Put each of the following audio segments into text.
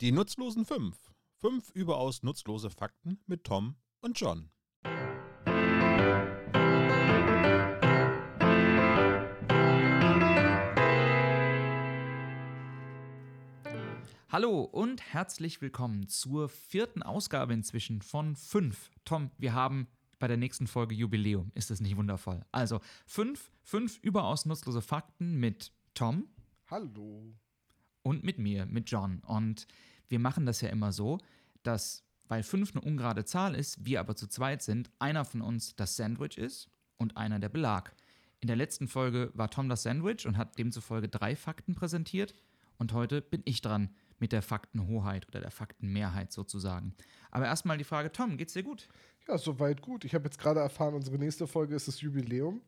Die nutzlosen fünf. Fünf überaus nutzlose Fakten mit Tom und John. Hallo und herzlich willkommen zur vierten Ausgabe inzwischen von fünf. Tom, wir haben bei der nächsten Folge Jubiläum. Ist das nicht wundervoll? Also fünf, fünf überaus nutzlose Fakten mit Tom Hallo. Und mit mir, mit John. Und wir machen das ja immer so, dass, weil fünf eine ungerade Zahl ist, wir aber zu zweit sind, einer von uns das Sandwich ist und einer der Belag. In der letzten Folge war Tom das Sandwich und hat demzufolge drei Fakten präsentiert. Und heute bin ich dran mit der Faktenhoheit oder der Faktenmehrheit sozusagen. Aber erstmal die Frage, Tom, geht's dir gut? Ja, soweit gut. Ich habe jetzt gerade erfahren, unsere nächste Folge ist das Jubiläum.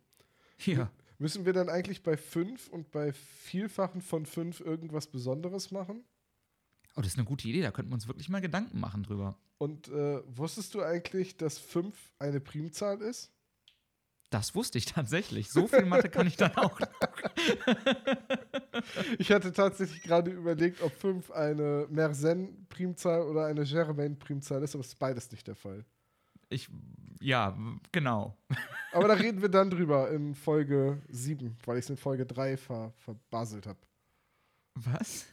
Ja. Müssen wir dann eigentlich bei fünf und bei Vielfachen von fünf irgendwas Besonderes machen? Oh, das ist eine gute Idee, da könnten wir uns wirklich mal Gedanken machen drüber. Und äh, wusstest du eigentlich, dass fünf eine Primzahl ist? Das wusste ich tatsächlich. So viel Mathe kann ich dann auch. Ich hatte tatsächlich gerade überlegt, ob fünf eine Mersenne-Primzahl oder eine Germain-Primzahl ist, aber es ist beides nicht der Fall. Ich, ja, genau. Aber da reden wir dann drüber in Folge 7, weil ich es in Folge 3 ver verbaselt habe. Was?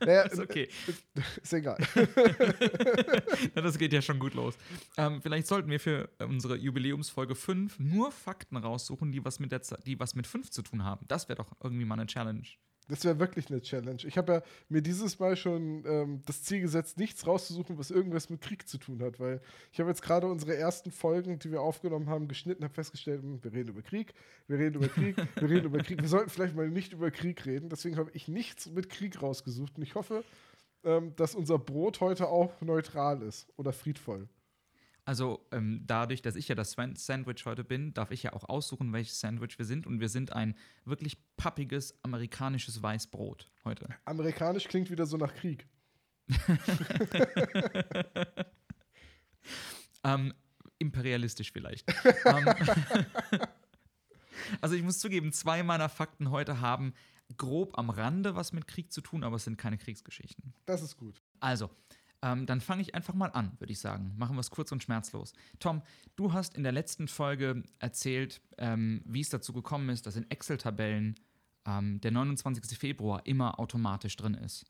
Naja, Ist okay. ist egal. Na, das geht ja schon gut los. Ähm, vielleicht sollten wir für unsere Jubiläumsfolge 5 nur Fakten raussuchen, die was mit, der, die was mit 5 zu tun haben. Das wäre doch irgendwie mal eine Challenge. Das wäre wirklich eine Challenge. Ich habe ja mir dieses Mal schon ähm, das Ziel gesetzt, nichts rauszusuchen, was irgendwas mit Krieg zu tun hat, weil ich habe jetzt gerade unsere ersten Folgen, die wir aufgenommen haben, geschnitten, habe festgestellt, hm, wir reden über Krieg, wir reden über Krieg, wir reden über Krieg. Wir sollten vielleicht mal nicht über Krieg reden. Deswegen habe ich nichts mit Krieg rausgesucht und ich hoffe, ähm, dass unser Brot heute auch neutral ist oder friedvoll. Also ähm, dadurch, dass ich ja das Sandwich heute bin, darf ich ja auch aussuchen, welches Sandwich wir sind. Und wir sind ein wirklich pappiges amerikanisches Weißbrot heute. Amerikanisch klingt wieder so nach Krieg. Ähm, imperialistisch vielleicht. ähm, also ich muss zugeben, zwei meiner Fakten heute haben grob am Rande was mit Krieg zu tun, aber es sind keine Kriegsgeschichten. Das ist gut. Also, ähm, dann fange ich einfach mal an, würde ich sagen. Machen wir es kurz und schmerzlos. Tom, du hast in der letzten Folge erzählt, ähm, wie es dazu gekommen ist, dass in Excel-Tabellen ähm, der 29. Februar immer automatisch drin ist.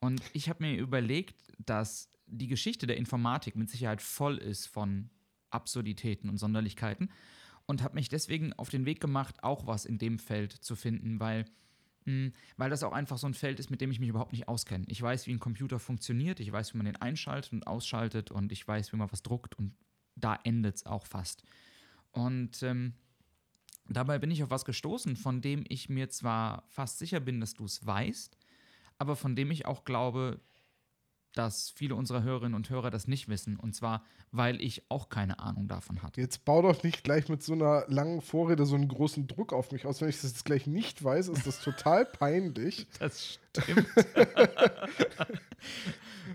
Und ich habe mir überlegt, dass die Geschichte der Informatik mit Sicherheit voll ist von Absurditäten und Sonderlichkeiten und habe mich deswegen auf den Weg gemacht, auch was in dem Feld zu finden, weil weil das auch einfach so ein Feld ist, mit dem ich mich überhaupt nicht auskenne. Ich weiß, wie ein Computer funktioniert, ich weiß, wie man den einschaltet und ausschaltet und ich weiß, wie man was druckt und da endet es auch fast. Und ähm, dabei bin ich auf was gestoßen, von dem ich mir zwar fast sicher bin, dass du es weißt, aber von dem ich auch glaube, dass viele unserer Hörerinnen und Hörer das nicht wissen. Und zwar, weil ich auch keine Ahnung davon hatte. Jetzt bau doch nicht gleich mit so einer langen Vorrede so einen großen Druck auf mich aus. Wenn ich das jetzt gleich nicht weiß, ist das total peinlich. Das stimmt.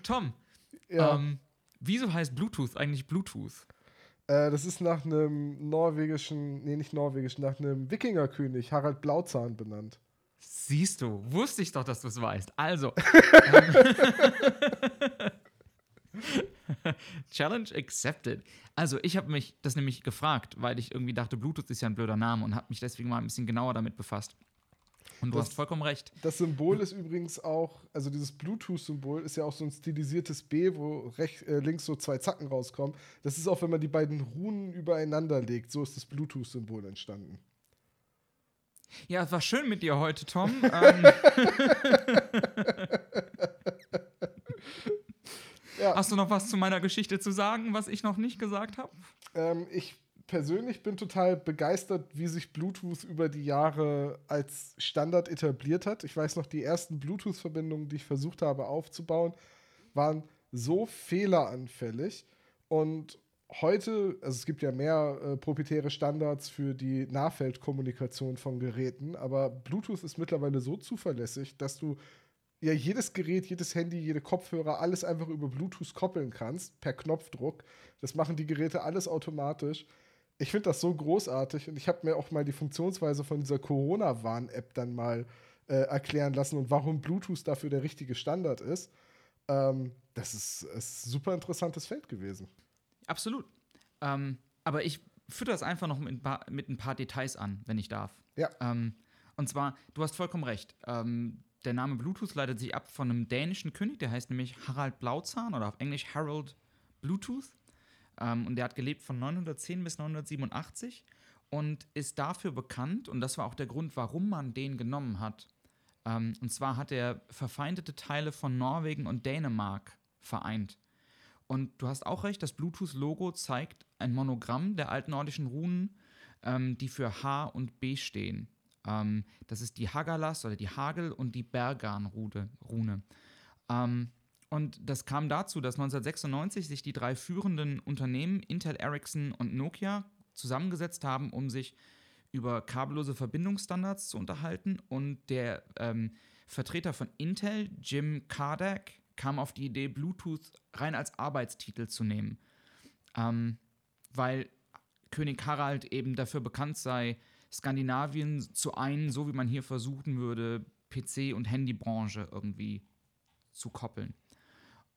Tom, Ja, ähm, wieso heißt Bluetooth eigentlich Bluetooth? äh, das ist nach einem norwegischen, nee, nicht norwegischen, nach einem Wikingerkönig, Harald Blauzahn benannt. Siehst du, wusste ich doch, dass du es weißt. Also. ähm, Challenge accepted. Also, ich habe mich das nämlich gefragt, weil ich irgendwie dachte, Bluetooth ist ja ein blöder Name und habe mich deswegen mal ein bisschen genauer damit befasst. Und du Das- hast vollkommen recht. Das Symbol ist übrigens auch, also dieses Bluetooth-Symbol ist ja auch so ein stilisiertes B, wo rech, äh, links so zwei Zacken rauskommen. Das ist auch, wenn man die beiden Runen übereinander legt. So ist das Bluetooth-Symbol entstanden. Ja, es war schön mit dir heute, Tom. ähm, Ja. Hast du noch was zu meiner Geschichte zu sagen, was ich noch nicht gesagt habe? Ähm, ich persönlich bin total begeistert, wie sich Bluetooth über die Jahre als Standard etabliert hat. Ich weiß noch, die ersten Bluetooth-Verbindungen, die ich versucht habe aufzubauen, waren so fehleranfällig. Und heute, also es gibt ja mehr äh, proprietäre Standards für die Nahfeldkommunikation von Geräten, aber Bluetooth ist mittlerweile so zuverlässig, dass du ja jedes Gerät, jedes Handy, jede Kopfhörer, alles einfach über Bluetooth koppeln kannst, per Knopfdruck. Das machen die Geräte alles automatisch. Ich finde das so großartig und ich habe mir auch mal die Funktionsweise von dieser Corona-Warn-App dann mal äh, erklären lassen und warum Bluetooth dafür der richtige Standard ist. Ähm, das ist, ist ein super interessantes Feld gewesen. Absolut. Ähm, aber ich führe das einfach noch mit ein, paar, mit ein, paar, Details an, wenn ich darf. Ja. Ähm, und zwar, du hast vollkommen recht. Ähm, der Name Bluetooth leitet sich ab von einem dänischen König, der heißt nämlich Harald Blauzahn oder auf Englisch Harold Bluetooth. Ähm, und der hat gelebt von 910 bis 987 und ist dafür bekannt, und das war auch der Grund, warum man den genommen hat. Ähm, und zwar hat er verfeindete Teile von Norwegen und Dänemark vereint. Und du hast auch recht, das Bluetooth-Logo zeigt ein Monogramm der altnordischen Runen, ähm, die für H und B stehen. Ähm, das ist die Hagalas oder die Hagel und die Bergan-Rune. Ähm, und das kam dazu, dass 1996 sich die drei führenden Unternehmen, Intel, Ericsson und Nokia, zusammengesetzt haben, um sich über kabellose Verbindungsstandards zu unterhalten. Und der ähm, Vertreter von Intel, Jim Kardak, kam auf die Idee, Bluetooth rein als Arbeitstitel zu nehmen. Ähm, weil König Harald eben dafür bekannt sei, Skandinavien zu einen, so wie man hier versuchen würde, PC- und Handybranche irgendwie zu koppeln.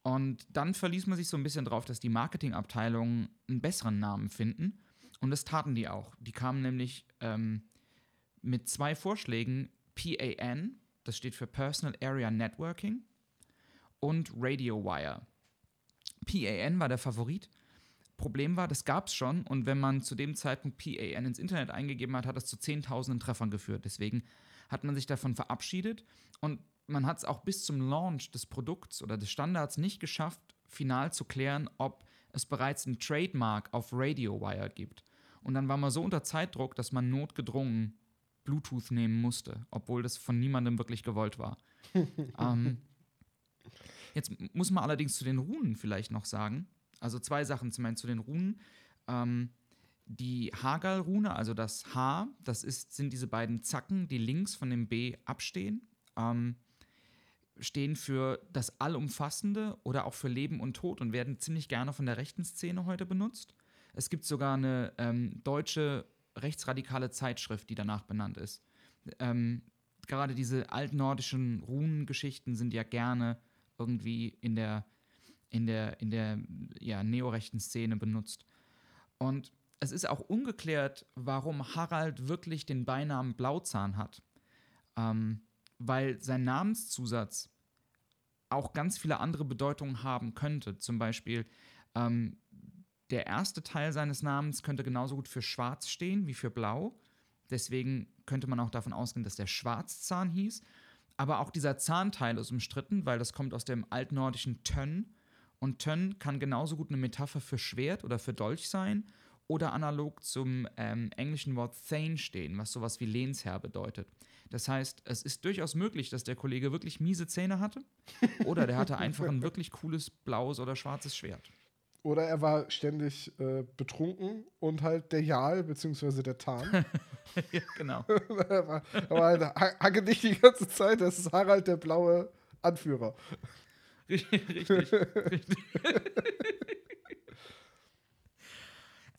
Und dann verließ man sich so ein bisschen drauf, dass die Marketingabteilungen einen besseren Namen finden. Und das taten die auch. Die kamen nämlich ähm, mit zwei Vorschlägen: PAN, das steht für Personal Area Networking, und Radio Wire. PAN war der Favorit. Problem war, das gab es schon und wenn man zu dem Zeitpunkt PAN ins Internet eingegeben hat, hat das zu zehntausenden Treffern geführt. Deswegen hat man sich davon verabschiedet und man hat es auch bis zum Launch des Produkts oder des Standards nicht geschafft, final zu klären, ob es bereits ein Trademark auf RadioWire gibt. Und dann war man so unter Zeitdruck, dass man notgedrungen Bluetooth nehmen musste, obwohl das von niemandem wirklich gewollt war. ähm, jetzt muss man allerdings zu den Runen vielleicht noch sagen. Also zwei Sachen zum einen zu den Runen. Ähm, die Hagal-Rune, also das H, das ist, sind diese beiden Zacken, die links von dem B abstehen. Ähm, stehen für das Allumfassende oder auch für Leben und Tod und werden ziemlich gerne von der rechten Szene heute benutzt. Es gibt sogar eine ähm, deutsche rechtsradikale Zeitschrift, die danach benannt ist. Ähm, gerade diese altnordischen Runengeschichten sind ja gerne irgendwie in der, in der, in der ja, neorechten Szene benutzt. Und es ist auch ungeklärt, warum Harald wirklich den Beinamen Blauzahn hat. Ähm, weil sein Namenszusatz auch ganz viele andere Bedeutungen haben könnte. Zum Beispiel ähm, der erste Teil seines Namens könnte genauso gut für schwarz stehen wie für blau. Deswegen könnte man auch davon ausgehen, dass der Schwarzzahn hieß. Aber auch dieser Zahnteil ist umstritten, weil das kommt aus dem altnordischen Tönn. Und Tönn kann genauso gut eine Metapher für Schwert oder für Dolch sein oder analog zum ähm, englischen Wort Thane stehen, was sowas wie Lehnsherr bedeutet. Das heißt, es ist durchaus möglich, dass der Kollege wirklich miese Zähne hatte oder der hatte einfach ein wirklich cooles blaues oder schwarzes Schwert. Oder er war ständig äh, betrunken und halt der Jal bzw. der Tarn. ja, genau. er war, er war halt hacke nicht die ganze Zeit, das ist Harald der blaue Anführer. Richtig, richtig.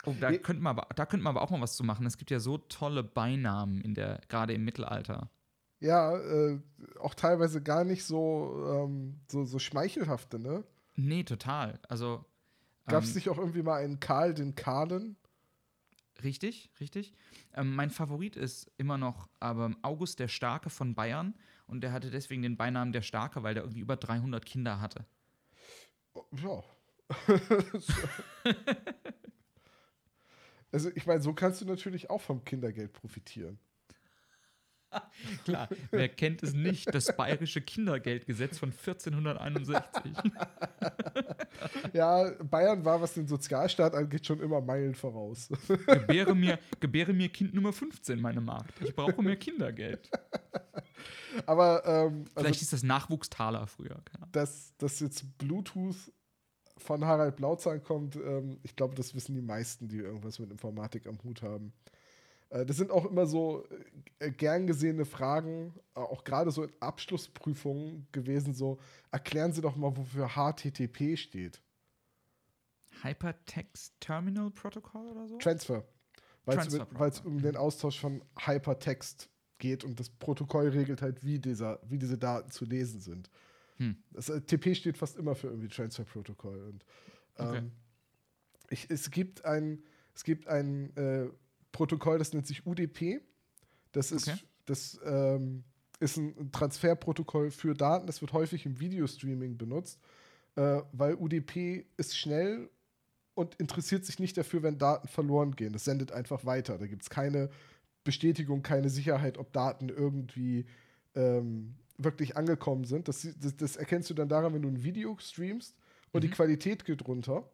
Oh, da könnte man aber, da könnte man aber auch mal was zu machen. Es gibt ja so tolle Beinamen in der, gerade im Mittelalter. Ja, äh, auch teilweise gar nicht so, ähm, so, so schmeichelhafte, ne? Nee, total. Also. Gab es ähm, nicht auch irgendwie mal einen Karl den Kahlen? Richtig, richtig. Ähm, mein Favorit ist immer noch aber August der Starke von Bayern und der hatte deswegen den Beinamen der Starke, weil der irgendwie über 300 Kinder hatte. Ja. Also ich meine, so kannst du natürlich auch vom Kindergeld profitieren. Klar, wer kennt es nicht? Das bayerische Kindergeldgesetz von 1461. ja, Bayern war, was den Sozialstaat angeht, schon immer Meilen voraus. gebäre, mir, gebäre mir Kind Nummer 15, meine Magd. Ich brauche mehr Kindergeld. Aber ähm, vielleicht also, ist das Nachwuchstaler früher. Dass, dass jetzt Bluetooth von Harald Blauzahn kommt, ähm, ich glaube, das wissen die meisten, die irgendwas mit Informatik am Hut haben. Äh, das sind auch immer so äh, gern gesehene Fragen, äh, auch gerade so in Abschlussprüfungen gewesen, so, erklären Sie doch mal, wofür HTTP steht. Hypertext Terminal Protocol oder so? Transfer. Weil es um den Austausch von Hypertext geht und das Protokoll regelt halt, wie, dieser, wie diese Daten zu lesen sind. Hm. Das, TP steht fast immer für irgendwie Transfer Protocol. Und, ähm, Okay. ich, es gibt ein, es gibt ein äh, Protokoll, das nennt sich UDP. Das ist, Okay. das, ähm, ist ein Transferprotokoll für Daten. Das wird häufig im Videostreaming benutzt, äh, weil UDP ist schnell und interessiert sich nicht dafür, wenn Daten verloren gehen. Das sendet einfach weiter. Da gibt es keine Bestätigung, keine Sicherheit, ob Daten irgendwie ähm, wirklich angekommen sind. Das, das, das erkennst du dann daran, wenn du ein Video streamst und die Mhm. Qualität geht runter.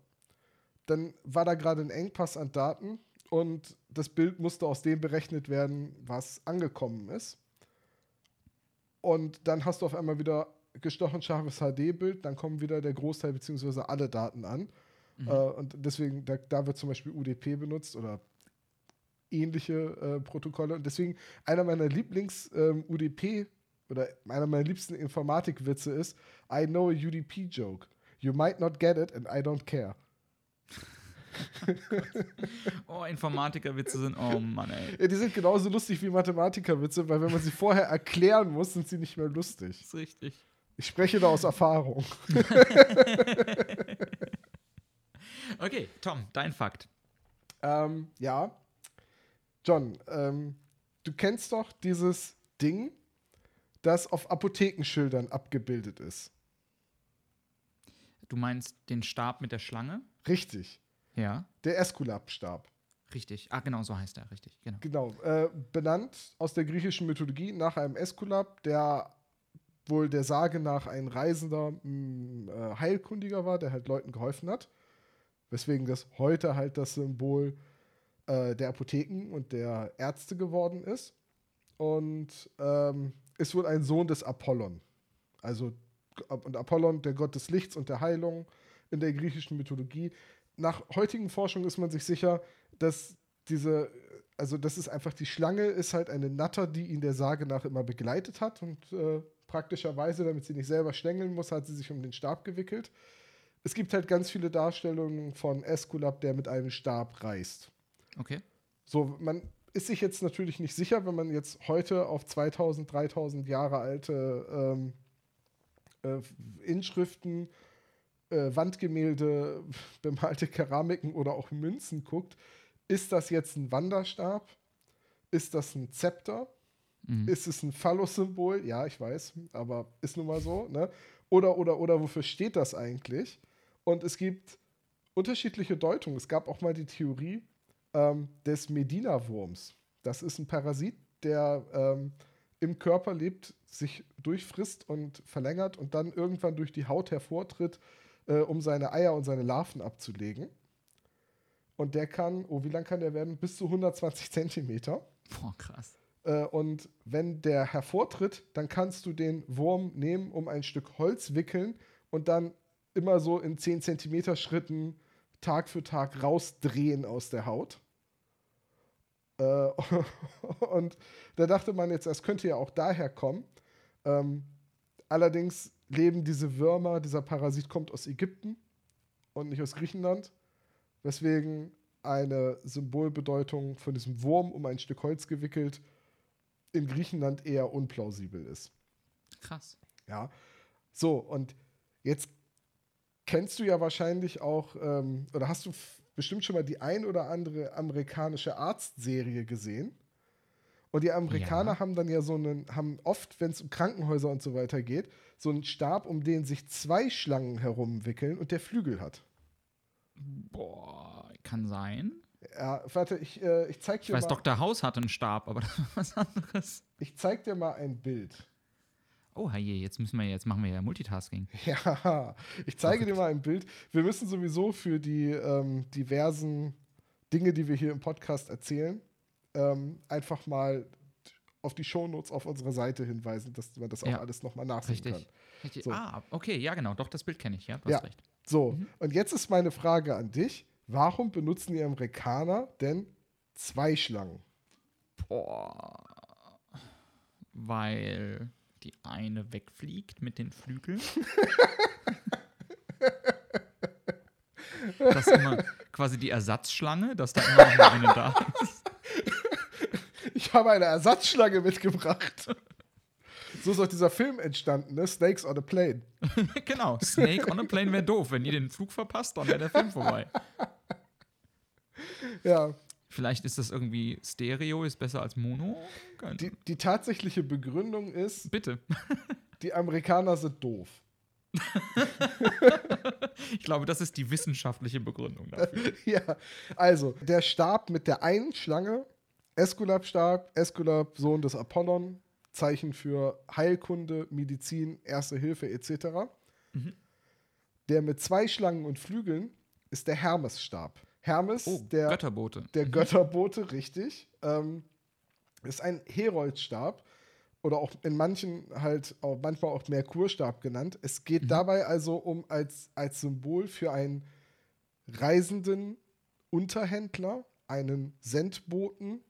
Dann war da gerade ein Engpass an Daten und das Bild musste aus dem berechnet werden, was angekommen ist. Und dann hast du auf einmal wieder gestochen scharfes HD-Bild, dann kommen wieder der Großteil bzw. alle Daten an. Mhm. Äh, und deswegen, da, da wird zum Beispiel UDP benutzt oder ähnliche äh, Protokolle. Und deswegen einer meiner Lieblings-UDP oder einer meiner liebsten Informatikwitze ist: I know a UDP-Joke. You might not get it and I don't care. Oh, Informatikerwitze sind. Oh Mann, ey. Ja, die sind genauso lustig wie Mathematikerwitze, weil wenn man sie vorher erklären muss, sind sie nicht mehr lustig. Das ist richtig. Ich spreche da aus Erfahrung. Okay, Tom, dein Fakt. Ähm, ja. John, ähm, du kennst doch dieses Ding, das auf Apothekenschildern abgebildet ist. Du meinst den Stab mit der Schlange? Richtig. Ja, Der Esculap-Stab. richtig. Ah, genau, so heißt er, richtig. Genau. Genau. Äh, benannt aus der griechischen Mythologie nach einem Esculap, der wohl der Sage nach ein reisender mh, äh, Heilkundiger war, der halt Leuten geholfen hat. Weswegen das heute halt das Symbol äh, der Apotheken und der Ärzte geworden ist. Und ähm, ist wohl ein Sohn des Apollon. Also, und Apollon, der Gott des Lichts und der Heilung in der griechischen Mythologie. Nach heutigen Forschung ist man sich sicher, dass diese, also das ist einfach die Schlange, ist halt eine Natter, die ihn der Sage nach immer begleitet hat und äh, praktischerweise, damit sie nicht selber stängeln muss, hat sie sich um den Stab gewickelt. Es gibt halt ganz viele Darstellungen von Esculap, der mit einem Stab reist. Okay. So, man ist sich jetzt natürlich nicht sicher, wenn man jetzt heute auf 2000, 3000 Jahre alte ähm, äh, Inschriften, äh, Wandgemälde, bemalte Keramiken oder auch Münzen guckt. Ist das jetzt ein Wanderstab? Ist das ein Zepter? Mhm. Ist es ein Phallus-Symbol? Ja, ich weiß, aber ist nun mal so. Ne? Oder, oder, oder, wofür steht das eigentlich? Und es gibt unterschiedliche Deutungen. Es gab auch mal die Theorie ähm, des Medina-Wurms. Das ist ein Parasit, der ähm, im Körper lebt, sich durchfrisst und verlängert und dann irgendwann durch die Haut hervortritt, äh, um seine Eier und seine Larven abzulegen. Und der kann, oh, wie lang kann der werden? Bis zu 120 Zentimeter. Boah, krass. Äh, und wenn der hervortritt, dann kannst du den Wurm nehmen, um ein Stück Holz wickeln und dann immer so in 10 Zentimeter Schritten Tag für Tag rausdrehen aus der Haut. Äh, und da dachte man jetzt, das könnte ja auch daher kommen. Ähm, allerdings leben diese Würmer, dieser Parasit kommt aus Ägypten und nicht aus Griechenland, weswegen eine Symbolbedeutung von diesem Wurm um ein Stück Holz gewickelt in Griechenland eher unplausibel ist. Krass. Ja. So, und jetzt kennst du ja wahrscheinlich auch, ähm, oder hast du bestimmt schon mal die ein oder andere amerikanische Arztserie gesehen. Und die Amerikaner Ja. haben dann ja so einen, haben oft, wenn es um Krankenhäuser und so weiter geht, so einen Stab, um den sich zwei Schlangen herumwickeln und der Flügel hat. Boah, kann sein. Ja, warte, ich, äh, ich zeig Ich dir weiß, mal. Dr. House hatte einen Stab, aber das war was anderes. Ich zeig dir mal ein Bild. Oh, je, jetzt müssen wir, jetzt machen wir ja Multitasking. Ja, ich zeige dir mal ein Bild. Wir müssen sowieso für die ähm, diversen Dinge, die wir hier im Podcast erzählen, ähm, einfach mal auf die Shownotes auf unserer Seite hinweisen, dass man das auch Ja, alles nochmal nachsehen Richtig. kann. richtig. So. Ah, okay, ja, genau. Doch, das Bild kenne ich, ja. Du Ja. hast recht. So, und jetzt ist meine Frage an dich. Warum benutzen die Amerikaner denn zwei Schlangen? Boah. Weil die eine wegfliegt mit den Flügeln. das ist immer quasi die Ersatzschlange, dass da immer noch eine da ist. Ich habe eine Ersatzschlange mitgebracht. So ist auch dieser Film entstanden, ne? Snakes on a Plane. genau, Snake on a Plane wäre doof. Wenn ihr den Flug verpasst, dann wäre der Film vorbei. Ja, Vielleicht ist das irgendwie Stereo, ist besser als Mono? Die, die tatsächliche Begründung ist, Bitte. die Amerikaner sind doof. Ich glaube, das ist die wissenschaftliche Begründung dafür. ja, also der Stab mit der einen Schlange, Esculap-Stab, Esculap, Sohn des Apollon, Zeichen für Heilkunde, Medizin, Erste Hilfe etc. Mhm. Der mit zwei Schlangen und Flügeln ist der Hermes-Stab. Hermes, Oh, der, Götterbote. der Götterbote, richtig, ähm, ist ein Heroldstab oder auch in manchen halt auch manchmal auch Merkurstab genannt. Es geht dabei also um als, als Symbol für einen reisenden Unterhändler, einen Sendboten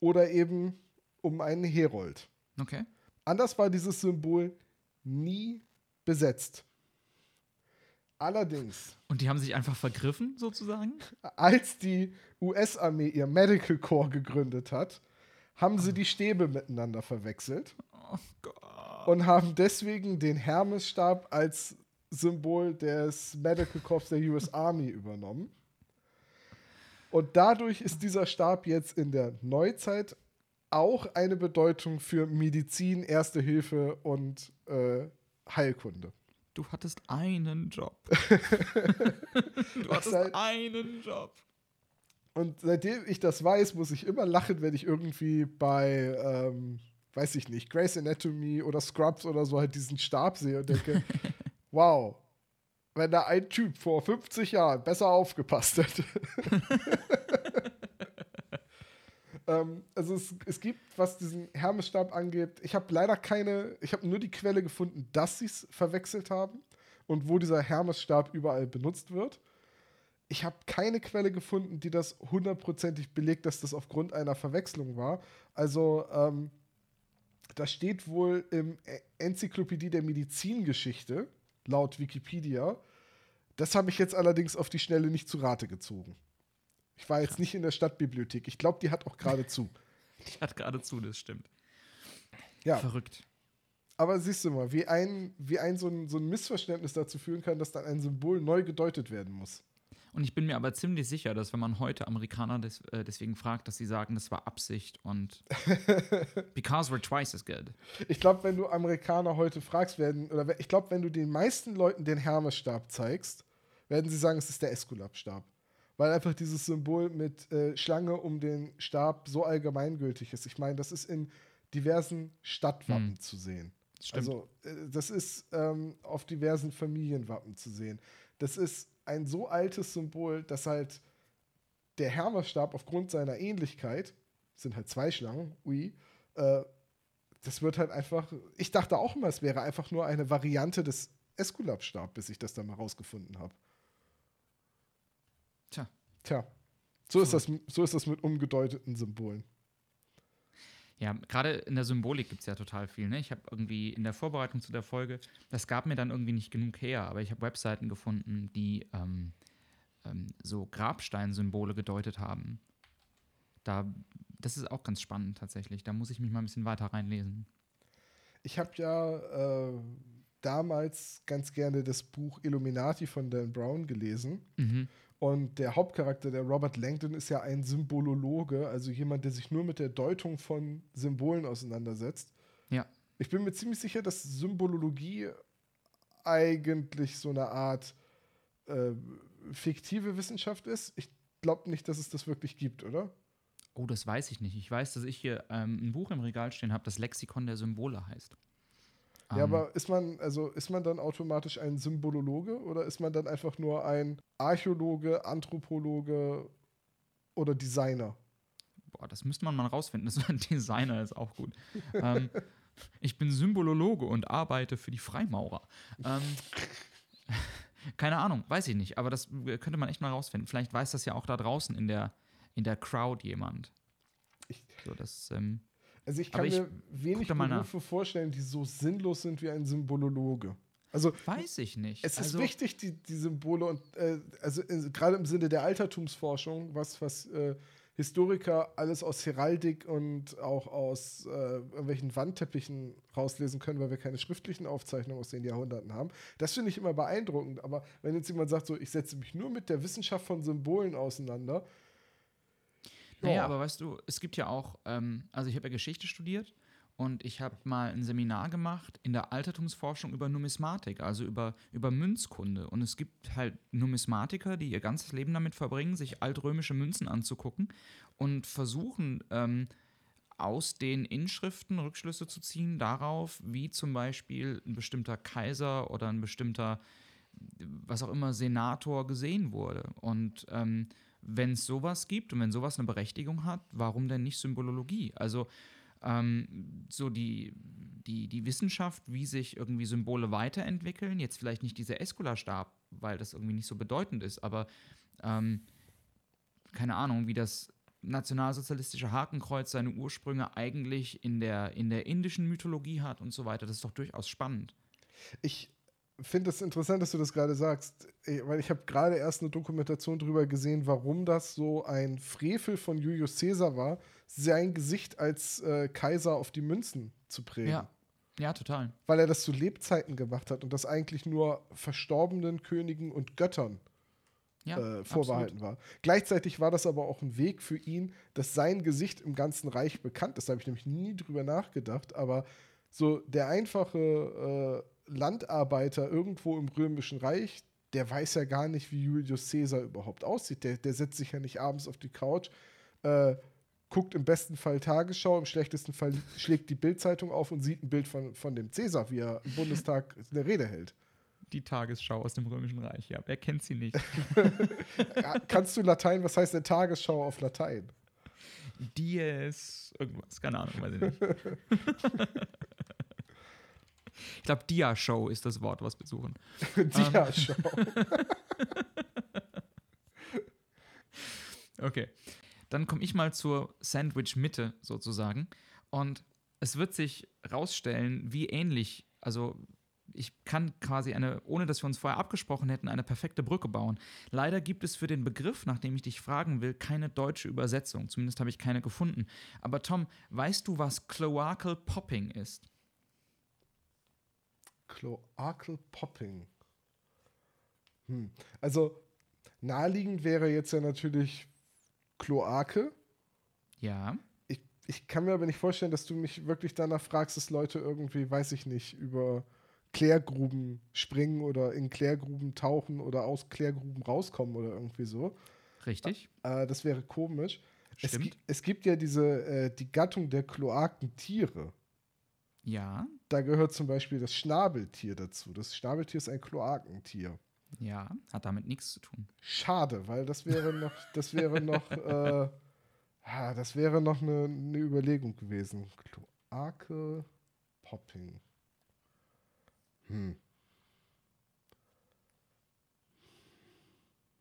oder eben um einen Herold. Okay. Anders war dieses Symbol nie besetzt. Allerdings, Und die haben sich einfach vergriffen, sozusagen? als die US-Armee ihr Medical Corps gegründet hat, haben sie die Stäbe miteinander verwechselt Oh Gott. und haben deswegen den Hermesstab als Symbol des Medical Corps der US Army übernommen. Und dadurch ist dieser Stab jetzt in der Neuzeit auch eine Bedeutung für Medizin, Erste Hilfe und äh, Heilkunde. Du hattest einen Job. du hattest halt- einen Job. Und seitdem ich das weiß, muss ich immer lachen, wenn ich irgendwie bei, ähm, weiß ich nicht, Grey's Anatomy oder Scrubs oder so halt diesen Stab sehe und denke, wow, wenn da ein Typ vor 50 Jahren besser aufgepasst hätte. ähm, also es, es gibt, was diesen Hermesstab angeht, ich habe leider keine, ich habe nur die Quelle gefunden, dass sie es verwechselt haben und wo dieser Hermesstab überall benutzt wird. Ich habe keine Quelle gefunden, die das hundertprozentig belegt, dass das aufgrund einer Verwechslung war. Also, ähm, das steht wohl im Enzyklopädie der Medizingeschichte, laut Wikipedia. Das habe ich jetzt allerdings auf die Schnelle nicht zu Rate gezogen. Ich war jetzt nicht in der Stadtbibliothek. Ich glaube, die hat auch gerade zu. Ich hatte gerade zu, das stimmt. Ja, Verrückt. aber siehst du mal, wie ein, wie ein, so, ein so ein Missverständnis dazu führen kann, dass dann ein Symbol neu gedeutet werden muss. Und ich bin mir aber ziemlich sicher, dass wenn man heute Amerikaner des, äh, deswegen fragt, dass sie sagen, das war Absicht und because we're twice as good. Ich glaube, wenn du Amerikaner heute fragst, werden, oder ich glaube, wenn du den meisten Leuten den Hermesstab zeigst, werden sie sagen, es ist der Esculap-Stab. Weil einfach dieses Symbol mit äh, Schlange um den Stab so allgemeingültig ist. Ich meine, das ist in diversen Stadtwappen zu sehen. Stimmt. Also, äh, das ist ähm, auf diversen Familienwappen zu sehen. Das ist ein so altes Symbol, dass halt der Hermesstab aufgrund seiner Ähnlichkeit, es sind halt zwei Schlangen, ui, äh, das wird halt einfach, ich dachte auch immer, es wäre einfach nur eine Variante des Esculap-Stab, bis ich das dann mal rausgefunden habe. Tja. Tja, so ist, das, so ist das mit umgedeuteten Symbolen. Ja, gerade in der Symbolik gibt es ja total viel. Ne? Ich habe irgendwie in der Vorbereitung zu der Folge, das gab mir dann irgendwie nicht genug her, aber ich habe Webseiten gefunden, die ähm, ähm, so Grabsteinsymbole gedeutet haben. Da, das ist auch ganz spannend tatsächlich. Da muss ich mich mal ein bisschen weiter reinlesen. Ich habe ja äh, damals ganz gerne das Buch Illuminati von Dan Brown gelesen. Mhm. Und der Hauptcharakter, der Robert Langdon, ist ja ein Symbolologe, also jemand, der sich nur mit der Deutung von Symbolen auseinandersetzt. Ja. Ich bin mir ziemlich sicher, dass Symbolologie eigentlich so eine Art äh, fiktive Wissenschaft ist. Ich glaube nicht, dass es das wirklich gibt, oder? Oh, das weiß ich nicht. Ich weiß, dass ich hier ähm, ein Buch im Regal stehen habe, das Lexikon der Symbole heißt. Ja, Ähm, aber ist man, also ist man dann automatisch ein Symbolologe oder ist man dann einfach nur ein Archäologe, Anthropologe oder Designer? Boah, das müsste man mal rausfinden. Das ein Designer ist auch gut. ähm, ich bin Symbolologe und arbeite für die Freimaurer. Ähm, keine Ahnung, weiß ich nicht, aber das könnte man echt mal rausfinden. Vielleicht weiß das ja auch da draußen in der, in der Crowd jemand. Ich- So, das, ähm, Also ich kann ich mir wenig nach. Berufe vorstellen, die so sinnlos sind wie ein Symbolologe. Also weiß ich nicht. es also, ist wichtig, die, die Symbole und äh, also äh, gerade im Sinne der Altertumsforschung, was, was äh, Historiker alles aus Heraldik und auch aus äh, irgendwelchen Wandteppichen rauslesen können, weil wir keine schriftlichen Aufzeichnungen aus den Jahrhunderten haben. Das finde ich immer beeindruckend. Aber wenn jetzt jemand sagt, so, ich setze mich nur mit der Wissenschaft von Symbolen auseinander. Naja, aber weißt du, es gibt ja auch, ähm, also ich habe ja Geschichte studiert und ich habe mal ein Seminar gemacht in der Altertumsforschung über Numismatik, also über, über Münzkunde. Und es gibt halt Numismatiker, die ihr ganzes Leben damit verbringen, sich altrömische Münzen anzugucken und versuchen, ähm, aus den Inschriften Rückschlüsse zu ziehen darauf, wie zum Beispiel ein bestimmter Kaiser oder ein bestimmter, was auch immer, Senator gesehen wurde. Und ähm, wenn es sowas gibt und wenn sowas eine Berechtigung hat, warum denn nicht Symbolologie? Also ähm, so die, die, die Wissenschaft, wie sich irgendwie Symbole weiterentwickeln. Jetzt vielleicht nicht dieser Eskulastab, weil das irgendwie nicht so bedeutend ist, aber ähm, keine Ahnung, wie das nationalsozialistische Hakenkreuz seine Ursprünge eigentlich in der, in der indischen Mythologie hat und so weiter. Das ist doch durchaus spannend. Ich finde es interessant, dass du das gerade sagst, weil ich habe gerade erst eine Dokumentation darüber gesehen, warum das so ein Frevel von Julius Caesar war, sein Gesicht als äh, Kaiser auf die Münzen zu prägen. Ja. Ja, total. Weil er das zu Lebzeiten gemacht hat und das eigentlich nur verstorbenen Königen und Göttern ja, äh, vorbehalten war. Gleichzeitig war das aber auch ein Weg für ihn, dass sein Gesicht im ganzen Reich bekannt ist. Da habe ich nämlich nie drüber nachgedacht. Aber so der einfache äh, Landarbeiter irgendwo im Römischen Reich, der weiß ja gar nicht, wie Julius Caesar überhaupt aussieht. Der, der setzt sich ja nicht abends auf die Couch, äh, guckt im besten Fall Tagesschau, im schlechtesten Fall schlägt die Bildzeitung auf und sieht ein Bild von, von dem Cäsar, wie er im Bundestag eine Rede hält. Die Tagesschau aus dem Römischen Reich, ja. Wer kennt sie nicht? ja, kannst du Latein? Was heißt eine Tagesschau auf Latein? Dies, irgendwas, keine Ahnung, weiß ich nicht. ich glaube, Dia-Show ist das Wort, was wir suchen. Dia-Show. okay. Dann komme ich mal zur Sandwich-Mitte sozusagen. Und es wird sich rausstellen, wie ähnlich, also ich kann quasi eine, ohne dass wir uns vorher abgesprochen hätten, eine perfekte Brücke bauen. Leider gibt es für den Begriff, nach dem ich dich fragen will, keine deutsche Übersetzung. Zumindest habe ich keine gefunden. Aber Tom, weißt du, was Cloacal Popping ist? Cloacal Popping. Hm. Also naheliegend wäre jetzt ja natürlich Kloake. Ja. Ich, ich kann mir aber nicht vorstellen, dass du mich wirklich danach fragst, dass Leute irgendwie, weiß ich nicht, über Klärgruben springen oder in Klärgruben tauchen oder aus Klärgruben rauskommen oder irgendwie so. Richtig. Äh, das wäre komisch. Stimmt. Es, es gibt ja diese, äh, die Gattung der Kloakentiere. Ja. Da gehört zum Beispiel das Schnabeltier dazu. Das Schnabeltier ist ein Kloakentier. Ja, hat damit nichts zu tun. Schade, weil das wäre noch, das wäre noch, äh, das wäre noch eine, eine Überlegung gewesen. Kloake Popping. Hm.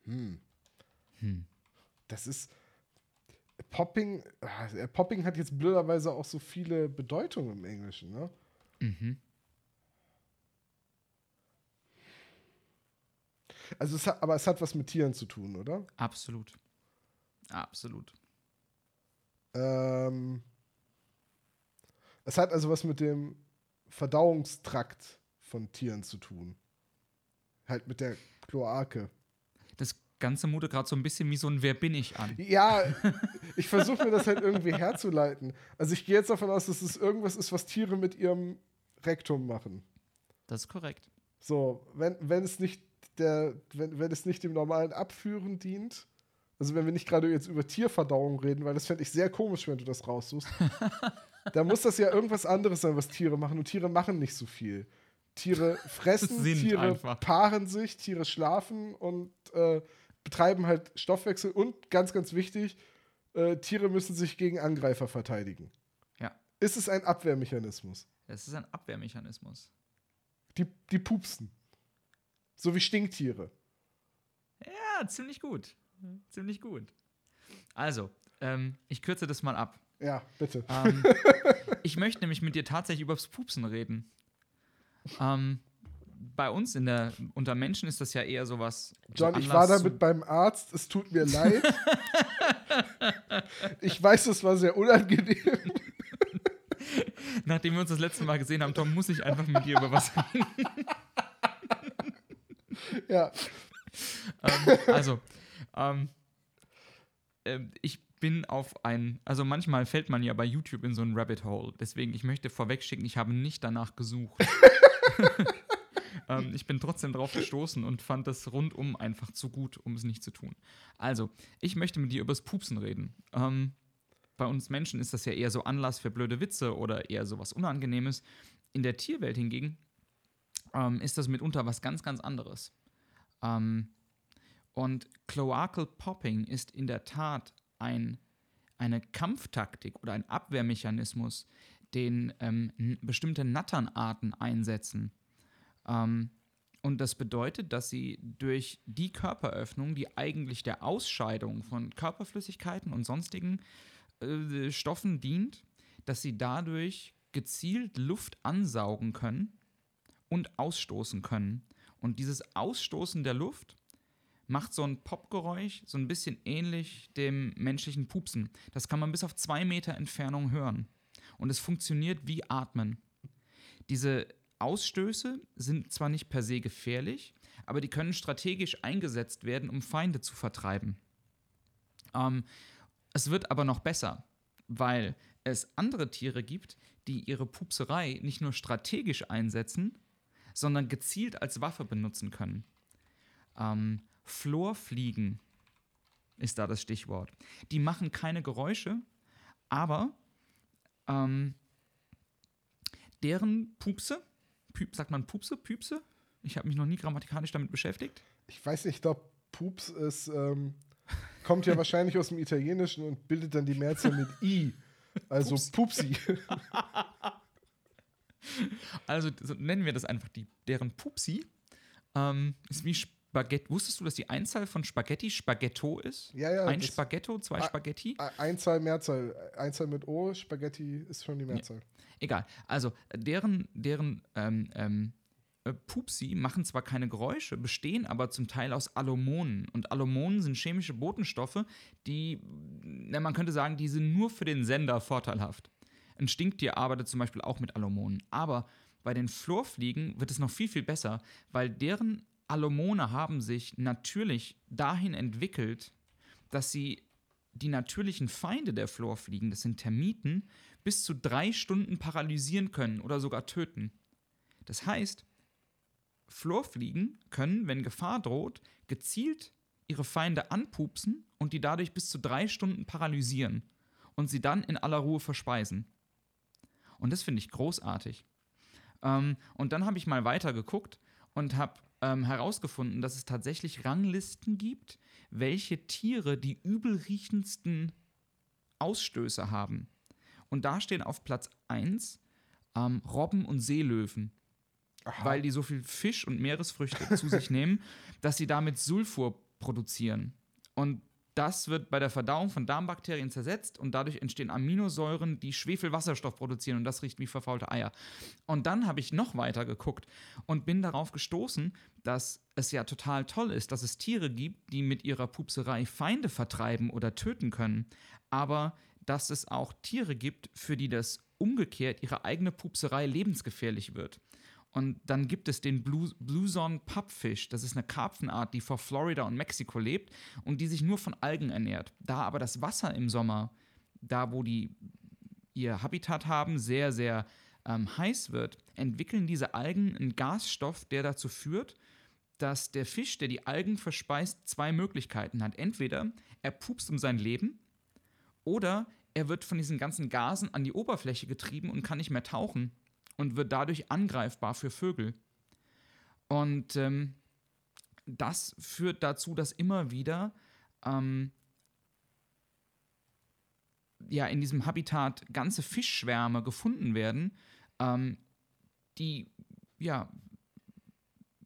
Hm. Hm. Das ist. Popping, Popping hat jetzt blöderweise auch so viele Bedeutungen im Englischen, ne? Mhm. Also es hat, aber es hat was mit Tieren zu tun, oder? Absolut. Absolut. Ähm, es hat also was mit dem Verdauungstrakt von Tieren zu tun. Halt mit der Kloake. Ganze mutet gerade so ein bisschen wie so ein Wer bin ich an. Ja, ich versuche mir das halt irgendwie herzuleiten. Also ich gehe jetzt davon aus, dass es irgendwas ist, was Tiere mit ihrem Rektum machen. Das ist korrekt. So, wenn, wenn es nicht der, wenn, wenn es nicht dem normalen Abführen dient, also wenn wir nicht gerade jetzt über Tierverdauung reden, weil das fände ich sehr komisch, wenn du das raussuchst, da muss das ja irgendwas anderes sein, was Tiere machen. Und Tiere machen nicht so viel. Tiere fressen, Tiere einfach. paaren sich, Tiere schlafen und äh, betreiben halt Stoffwechsel. Und ganz, ganz wichtig, äh, Tiere müssen sich gegen Angreifer verteidigen. Ja. Ist es ein Abwehrmechanismus? Es ist ein Abwehrmechanismus. Die, die pupsen. So wie Stinktiere. Ja, ziemlich gut. Ziemlich gut. Also, ähm, ich kürze das mal ab. Ja, bitte. Ähm, ich möchte nämlich mit dir tatsächlich übers Pupsen reden. Ähm, bei uns in der, unter Menschen ist das ja eher sowas. John, so ich war damit beim Arzt, es tut mir leid. ich weiß, es war sehr unangenehm. Nachdem wir uns das letzte Mal gesehen haben, Tom, muss ich einfach mit dir über was reden. ja. ähm, also, ähm, äh, ich bin auf ein, also manchmal fällt man ja bei YouTube in so ein Rabbit Hole. Deswegen, ich möchte vorweg schicken, ich habe nicht danach gesucht. Ähm, ich bin trotzdem drauf gestoßen und fand das rundum einfach zu gut, um es nicht zu tun. Also, ich möchte mit dir übers Pupsen reden. Ähm, bei uns Menschen ist das ja eher so Anlass für blöde Witze oder eher so was Unangenehmes. In der Tierwelt hingegen ähm, ist das mitunter was ganz, ganz anderes. Ähm, und Cloacal Popping ist in der Tat ein, eine Kampftaktik oder ein Abwehrmechanismus, den ähm, bestimmte Natternarten einsetzen. Ähm, und das bedeutet, dass sie durch die Körperöffnung, die eigentlich der Ausscheidung von Körperflüssigkeiten und sonstigen äh, Stoffen dient, dass sie dadurch gezielt Luft ansaugen können und ausstoßen können. Und dieses Ausstoßen der Luft macht so ein Popgeräusch so ein bisschen ähnlich dem menschlichen Pupsen. Das kann man bis auf zwei Meter Entfernung hören. Und es funktioniert wie Atmen. Diese Ausstöße sind zwar nicht per se gefährlich, aber die können strategisch eingesetzt werden, um Feinde zu vertreiben. Ähm, es wird aber noch besser, weil es andere Tiere gibt, die ihre Pupserei nicht nur strategisch einsetzen, sondern gezielt als Waffe benutzen können. Ähm, Florfliegen ist da das Stichwort. Die machen keine Geräusche, aber ähm, deren Pupse, sagt man Pupse, Püpse? Ich habe mich noch nie grammatikalisch damit beschäftigt. Ich weiß nicht, ich glaube, Pups ist, ähm, kommt ja wahrscheinlich aus dem Italienischen und bildet dann die Mehrzahl mit I. Also Pups. Pupsi. also so nennen wir das einfach die, deren Pupsi. Ähm, ist wie Spaghetti. Wusstest du, dass die Einzahl von Spaghetti Spaghetto ist? Ja, ja. Ein Spaghetto, zwei Spaghetti? Einzahl, Mehrzahl. Einzahl mit O, Spaghetti ist schon die Mehrzahl. Egal. Also, deren, deren ähm, ähm, äh, Pupsi machen zwar keine Geräusche, bestehen aber zum Teil aus Alomonen. Und Alomonen sind chemische Botenstoffe, die, na, man könnte sagen, die sind nur für den Sender vorteilhaft. Ein Stinktier arbeitet zum Beispiel auch mit Alomonen. Aber bei den Florfliegen wird es noch viel, viel besser, weil deren Alomone haben sich natürlich dahin entwickelt, dass sie die natürlichen Feinde der Florfliegen, das sind Termiten, bis zu drei Stunden paralysieren können oder sogar töten. Das heißt, Florfliegen können, wenn Gefahr droht, gezielt ihre Feinde anpupsen und die dadurch bis zu drei Stunden paralysieren und sie dann in aller Ruhe verspeisen. Und das finde ich großartig. Ähm, und dann habe ich mal weiter geguckt und habe ähm, herausgefunden, dass es tatsächlich Ranglisten gibt, welche Tiere die übelriechendsten Ausstöße haben. Und da stehen auf Platz 1 ähm, Robben und Seelöwen. Aha. Weil die so viel Fisch und Meeresfrüchte zu sich nehmen, dass sie damit Sulfur produzieren. Und das wird bei der Verdauung von Darmbakterien zersetzt und dadurch entstehen Aminosäuren, die Schwefelwasserstoff produzieren und das riecht wie verfaulte Eier. Und dann habe ich noch weiter geguckt und bin darauf gestoßen, dass es ja total toll ist, dass es Tiere gibt, die mit ihrer Pupserei Feinde vertreiben oder töten können, aber dass es auch Tiere gibt, für die das umgekehrt ihre eigene Pupserei lebensgefährlich wird. Und dann gibt es den Blue, Blueson Pupfish. Das ist eine Karpfenart, die vor Florida und Mexiko lebt und die sich nur von Algen ernährt. Da aber das Wasser im Sommer, da wo die ihr Habitat haben, sehr, sehr ähm, heiß wird, entwickeln diese Algen einen Gasstoff, der dazu führt, dass der Fisch, der die Algen verspeist, zwei Möglichkeiten hat. Entweder er pupst um sein Leben oder er wird von diesen ganzen Gasen an die Oberfläche getrieben und kann nicht mehr tauchen und wird dadurch angreifbar für Vögel. Und ähm, das führt dazu, dass immer wieder ähm, ja, in diesem Habitat ganze Fischschwärme gefunden werden, ähm, die ja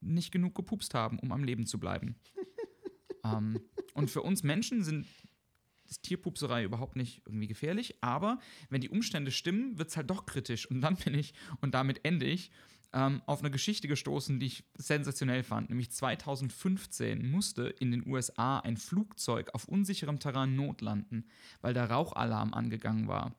nicht genug gepupst haben, um am Leben zu bleiben. ähm, und für uns Menschen sind ist Tierpupserei überhaupt nicht irgendwie gefährlich, aber wenn die Umstände stimmen, wird es halt doch kritisch und dann bin ich, und damit ende ich, ähm, auf eine Geschichte gestoßen, die ich sensationell fand. Nämlich 2015 musste in den USA ein Flugzeug auf unsicherem Terrain notlanden, weil der Rauchalarm angegangen war.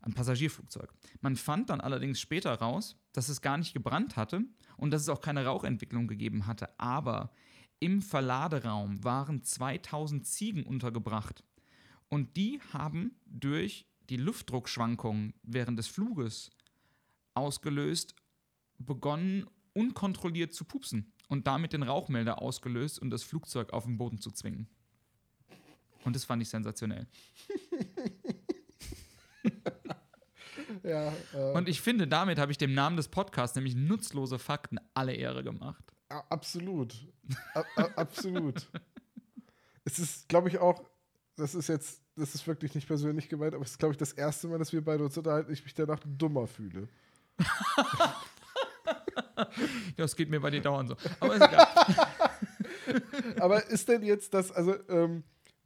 Ein Passagierflugzeug. Man fand dann allerdings später raus, dass es gar nicht gebrannt hatte und dass es auch keine Rauchentwicklung gegeben hatte. Aber im Verladeraum waren 2000 Ziegen untergebracht. Und die haben durch die Luftdruckschwankungen während des Fluges ausgelöst, begonnen unkontrolliert zu pupsen und damit den Rauchmelder ausgelöst und das Flugzeug auf den Boden zu zwingen. Und das fand ich sensationell. Ja, äh, Und ich finde, damit habe ich dem Namen des Podcasts, nämlich nutzlose Fakten, alle Ehre gemacht. absolut. A absolut. es ist, glaube ich, auch, das ist jetzt, das ist wirklich nicht persönlich gemeint, aber es ist, glaube ich, das erste Mal, dass wir beide uns unterhalten, ich mich danach dummer fühle. Das geht mir bei dir dauernd so. Aber ist egal. Aber ist denn jetzt das, also, ähm,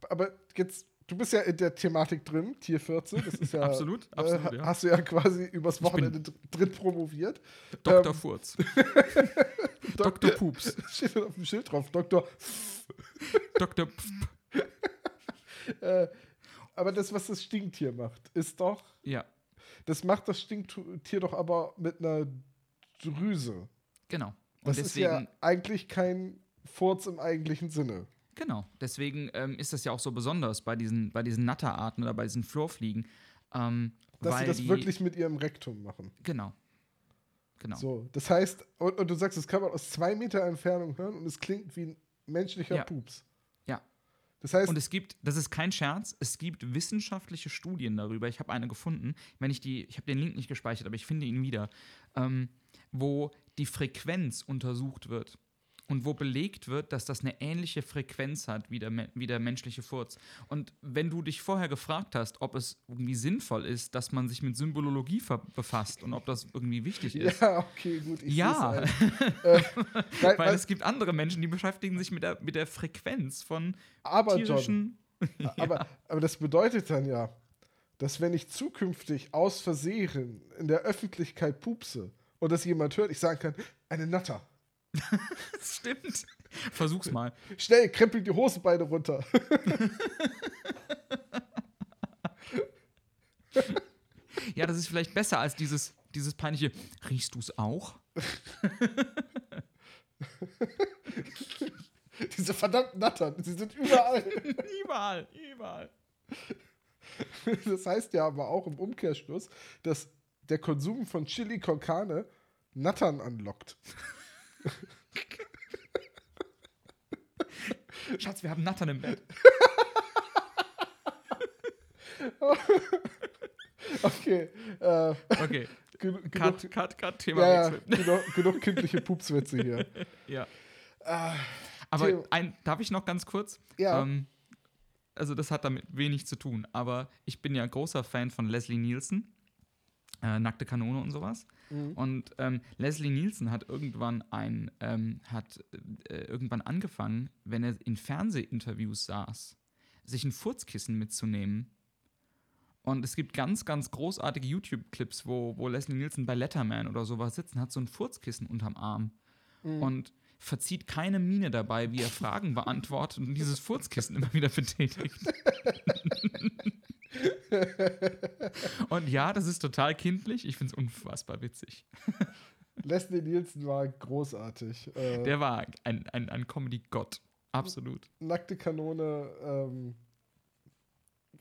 aber jetzt, du bist ja in der Thematik drin, Tier 14, das ist ja. Absolut, absolut, äh, ja. Hast du ja quasi übers Wochenende dr- drin promoviert. Dr. Ähm, Furz. Dok- Dr. Pups. Steht auf dem Schild drauf, Doktor. Dr. Pf. Äh, aber das, was das Stinktier macht, ist doch, Ja, das macht das Stinktier doch aber mit einer Drüse. genau. Und Das deswegen, ist ja eigentlich kein Furz im eigentlichen Sinne. genau. Deswegen ähm, ist das ja auch so besonders bei diesen, bei diesen Natterarten oder bei diesen Florfliegen. Ähm, Dass weil sie das die, wirklich mit ihrem Rektum machen. Genau. Genau. So, das heißt, und, und du sagst, das kann man aus zwei Meter Entfernung hören und es klingt wie ein menschlicher Ja. Pups. Das heißt, Und es gibt, das ist kein Scherz, es gibt wissenschaftliche Studien darüber. Ich habe eine gefunden, wenn ich die, ich habe den Link nicht gespeichert, aber ich finde ihn wieder, ähm, wo die Frequenz untersucht wird und wo belegt wird, dass das eine ähnliche Frequenz hat wie der, wie der menschliche Furz. Und wenn du dich vorher gefragt hast, ob es irgendwie sinnvoll ist, dass man sich mit Symbolologie befasst und ob das irgendwie wichtig ist. ja, okay, gut. Ich Ja. ein. äh, weil, Weil es gibt andere Menschen, die beschäftigen sich mit der, mit der Frequenz von aber John, tierischen. aber, aber das bedeutet dann ja, dass wenn ich zukünftig aus Versehen in der Öffentlichkeit pupse und das jemand hört, ich sagen kann, eine Natter. Das stimmt. Versuch's mal. Schnell, krempel die Hosenbeine runter. Ja, das ist vielleicht besser als dieses, dieses peinliche. Riechst du's auch? Diese verdammten Nattern, sie sind überall. Überall, überall. Das heißt ja aber auch im Umkehrschluss, dass der Konsum von Chili con Carne Nattern anlockt. Schatz, wir haben Nattern im Bett. Okay, äh, Okay. genug, Cut, cut, cut, Thema ja, genug, genug kindliche Pupswitze hier. Ja. Ah, Aber ein, darf ich noch ganz kurz? Ja. Ähm, also, das hat damit wenig zu tun, aber ich bin ja großer Fan von Leslie Nielsen. Äh, Nackte Kanone und sowas. Mhm. Und ähm, Leslie Nielsen hat irgendwann ein, ähm, hat äh, irgendwann angefangen, wenn er in Fernsehinterviews saß, sich ein Furzkissen mitzunehmen. Und es gibt ganz, ganz großartige YouTube-Clips, wo, wo Leslie Nielsen bei Letterman oder sowas sitzt und hat so ein Furzkissen unterm Arm. Mhm. Und verzieht keine Miene dabei, wie er Fragen beantwortet und dieses Furzkissen immer wieder betätigt. und ja, das ist total kindlich. Ich finde es unfassbar witzig. Leslie Nielsen war großartig. Äh, Der war ein, ein, ein Comedy-Gott. Absolut. Nackte Kanone ähm,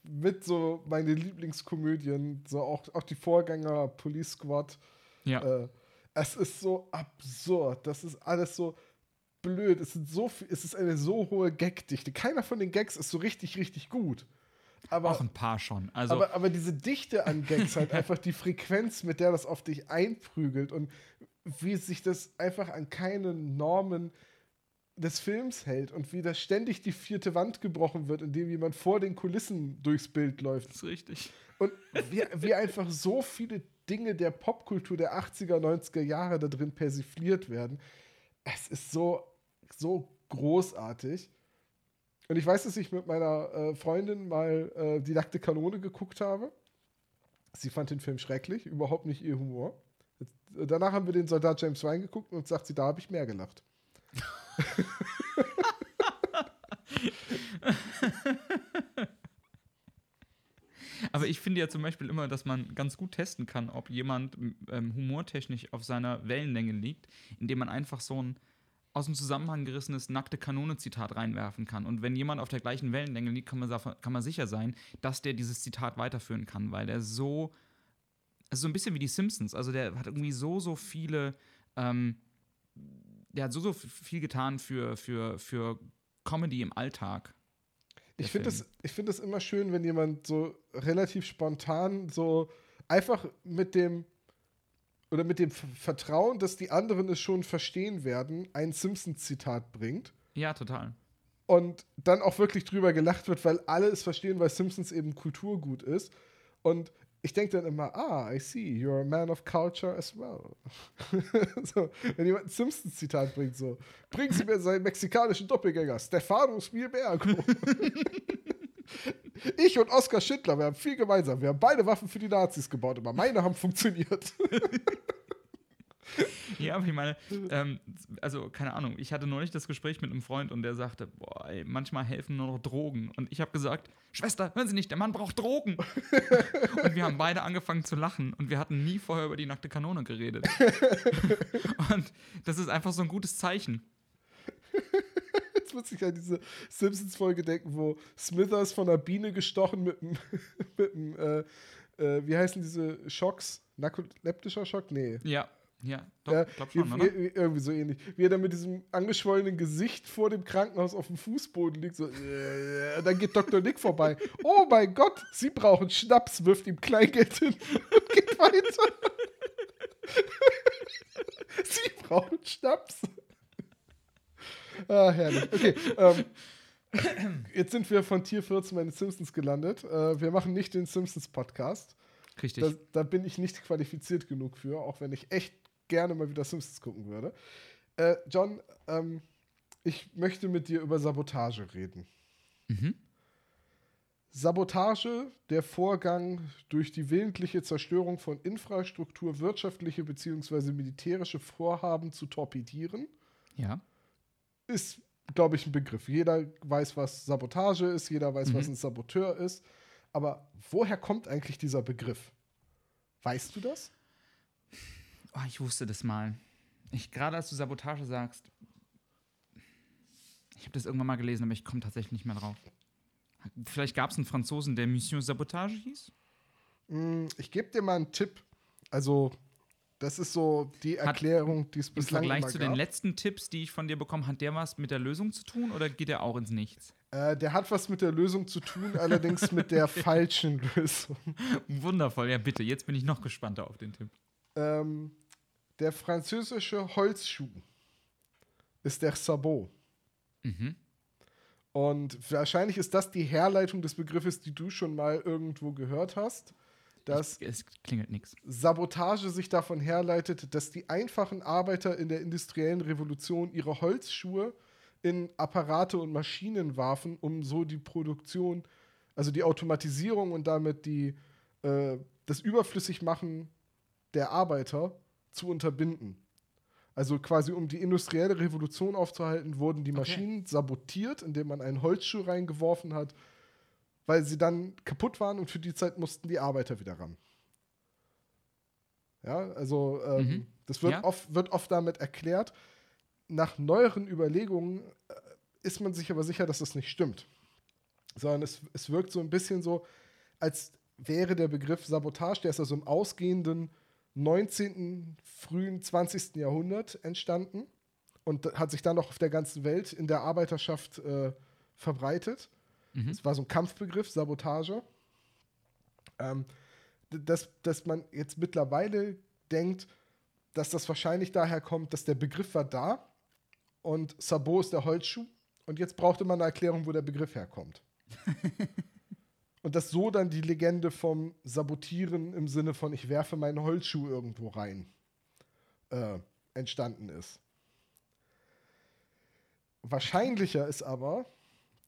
mit so meine Lieblingskomödien, so auch, auch die Vorgänger Police Squad. Ja. Äh, es ist so absurd. Das ist alles so blöd. Es, sind so viel, es ist eine so hohe Gagdichte. Keiner von den Gags ist so richtig, richtig gut. Aber, Auch ein paar schon. Also, aber, aber diese Dichte an Gags, halt einfach die Frequenz, mit der das auf dich einprügelt und wie sich das einfach an keine Normen des Films hält und wie da ständig die vierte Wand gebrochen wird, indem jemand vor den Kulissen durchs Bild läuft. das ist richtig. Und wie, wie einfach so viele Dinge der Popkultur der 80er, 90er Jahre da drin persifliert werden. Es ist so, so großartig. Und ich weiß, dass ich mit meiner äh, Freundin mal äh, die nackte Kanone geguckt habe. Sie fand den Film schrecklich, überhaupt nicht ihr Humor. danach haben wir den Soldat James Ryan geguckt und sagt sie, da habe ich mehr gelacht. Aber ich finde ja zum Beispiel immer, dass man ganz gut testen kann, ob jemand ähm, humortechnisch auf seiner Wellenlänge liegt, indem man einfach so ein aus dem Zusammenhang gerissenes nackte Kanone-Zitat reinwerfen kann. Und wenn jemand auf der gleichen Wellenlänge liegt, kann man, kann man sicher sein, dass der dieses Zitat weiterführen kann, weil der so, also so ein bisschen wie die Simpsons, also der hat irgendwie so, so viele, ähm, der hat so, so viel getan für, für, für Comedy im Alltag. Ich finde es find immer schön, wenn jemand so relativ spontan so einfach mit dem oder mit dem Vertrauen, dass die anderen es schon verstehen werden, ein Simpsons-Zitat bringt. Ja, total. Und dann auch wirklich drüber gelacht wird, weil alle es verstehen, weil Simpsons eben Kulturgut ist. Und ich denke dann immer, ah, I see, you're a man of culture as well. so, wenn jemand ein Simpsons-Zitat bringt, so, bringen Sie mir seinen mexikanischen Doppelgänger, Stefano Spielbergo. ich und Oskar Schindler, wir haben viel gemeinsam. Wir haben beide Waffen für die Nazis gebaut, aber meine haben funktioniert. Ja, aber ich meine, ähm, also keine Ahnung, ich hatte neulich das Gespräch mit einem Freund und der sagte, boah, ey, manchmal helfen nur noch Drogen. Und ich habe gesagt, Schwester, hören Sie nicht, der Mann braucht Drogen. und wir haben beide angefangen zu lachen und wir hatten nie vorher über die nackte Kanone geredet. und das ist einfach so ein gutes Zeichen. Muss ich an diese Simpsons-Folge denken, wo Smithers von einer Biene gestochen mit einem, mit einem äh, äh, wie heißen diese Schocks? Narkoleptischer Schock? Nee. Ja. Ja, doch, ja, glaub schon, oder? Irgendwie so ähnlich. Wie er dann mit diesem angeschwollenen Gesicht vor dem Krankenhaus auf dem Fußboden liegt. So, äh, dann geht Dr. Nick vorbei. Oh mein Gott, Sie brauchen Schnaps, wirft ihm Kleingeld hin und geht weiter. Sie brauchen Schnaps. Ah, herrlich. Okay, ähm, jetzt sind wir von Tier 14 bei den Simpsons gelandet. Äh, wir machen nicht den Simpsons-Podcast. Richtig. Da, da, bin ich nicht qualifiziert genug für, auch wenn ich echt gerne mal wieder Simpsons gucken würde. Äh, John, ähm, ich möchte mit dir über Sabotage reden. Mhm. Sabotage, der Vorgang durch die willentliche Zerstörung von Infrastruktur, wirtschaftliche bzw. militärische Vorhaben zu torpedieren. Ja. Ist, glaube ich, ein Begriff. Jeder weiß, was Sabotage ist, jeder weiß, mhm. was ein Saboteur ist. Aber woher kommt eigentlich dieser Begriff? Weißt du das? Oh, ich wusste das mal. Ich, gerade als du Sabotage sagst, ich habe das irgendwann mal gelesen, aber ich komme tatsächlich nicht mehr drauf. Vielleicht gab es einen Franzosen, der Mission Sabotage hieß? Mm, ich gebe dir mal einen Tipp. Also, das ist so die Erklärung, die es bislang Im Vergleich zu gab. den letzten Tipps, die ich von dir bekomme, hat der was mit der Lösung zu tun oder geht der auch ins Nichts? Äh, der hat was mit der Lösung zu tun, allerdings mit der falschen Lösung. Wundervoll, ja bitte. Jetzt bin ich noch gespannter auf den Tipp. Ähm, der französische Holzschuh ist der Sabot. Mhm. Und wahrscheinlich ist das die Herleitung des Begriffes, die du schon mal irgendwo gehört hast, dass ich, es klingelt nichts. Sabotage sich davon herleitet, dass die einfachen Arbeiter in der industriellen Revolution ihre Holzschuhe in Apparate und Maschinen warfen, um so die Produktion, also die Automatisierung und damit die, äh, das Überflüssigmachen der Arbeiter zu unterbinden. Also quasi um die industrielle Revolution aufzuhalten, wurden die Maschinen okay. sabotiert, indem man einen Holzschuh reingeworfen hat, weil sie dann kaputt waren und für die Zeit mussten die Arbeiter wieder ran. Ja, also ähm, mhm. das wird, ja. oft, wird oft damit erklärt. Nach neueren Überlegungen äh, ist man sich aber sicher, dass das nicht stimmt. Sondern es, es wirkt so ein bisschen so, als wäre der Begriff Sabotage, der ist also im ausgehenden 19., frühen 20. Jahrhundert entstanden und hat sich dann noch auf der ganzen Welt in der Arbeiterschaft äh, verbreitet. Mhm. Das war so ein Kampfbegriff, Sabotage. Ähm, dass, dass man jetzt mittlerweile denkt, dass das wahrscheinlich daher kommt, dass der Begriff war da und Sabot ist der Holzschuh und jetzt brauchte man eine Erklärung, wo der Begriff herkommt. Und dass so dann die Legende vom Sabotieren im Sinne von ich werfe meinen Holzschuh irgendwo rein äh, entstanden ist. Wahrscheinlicher ist aber,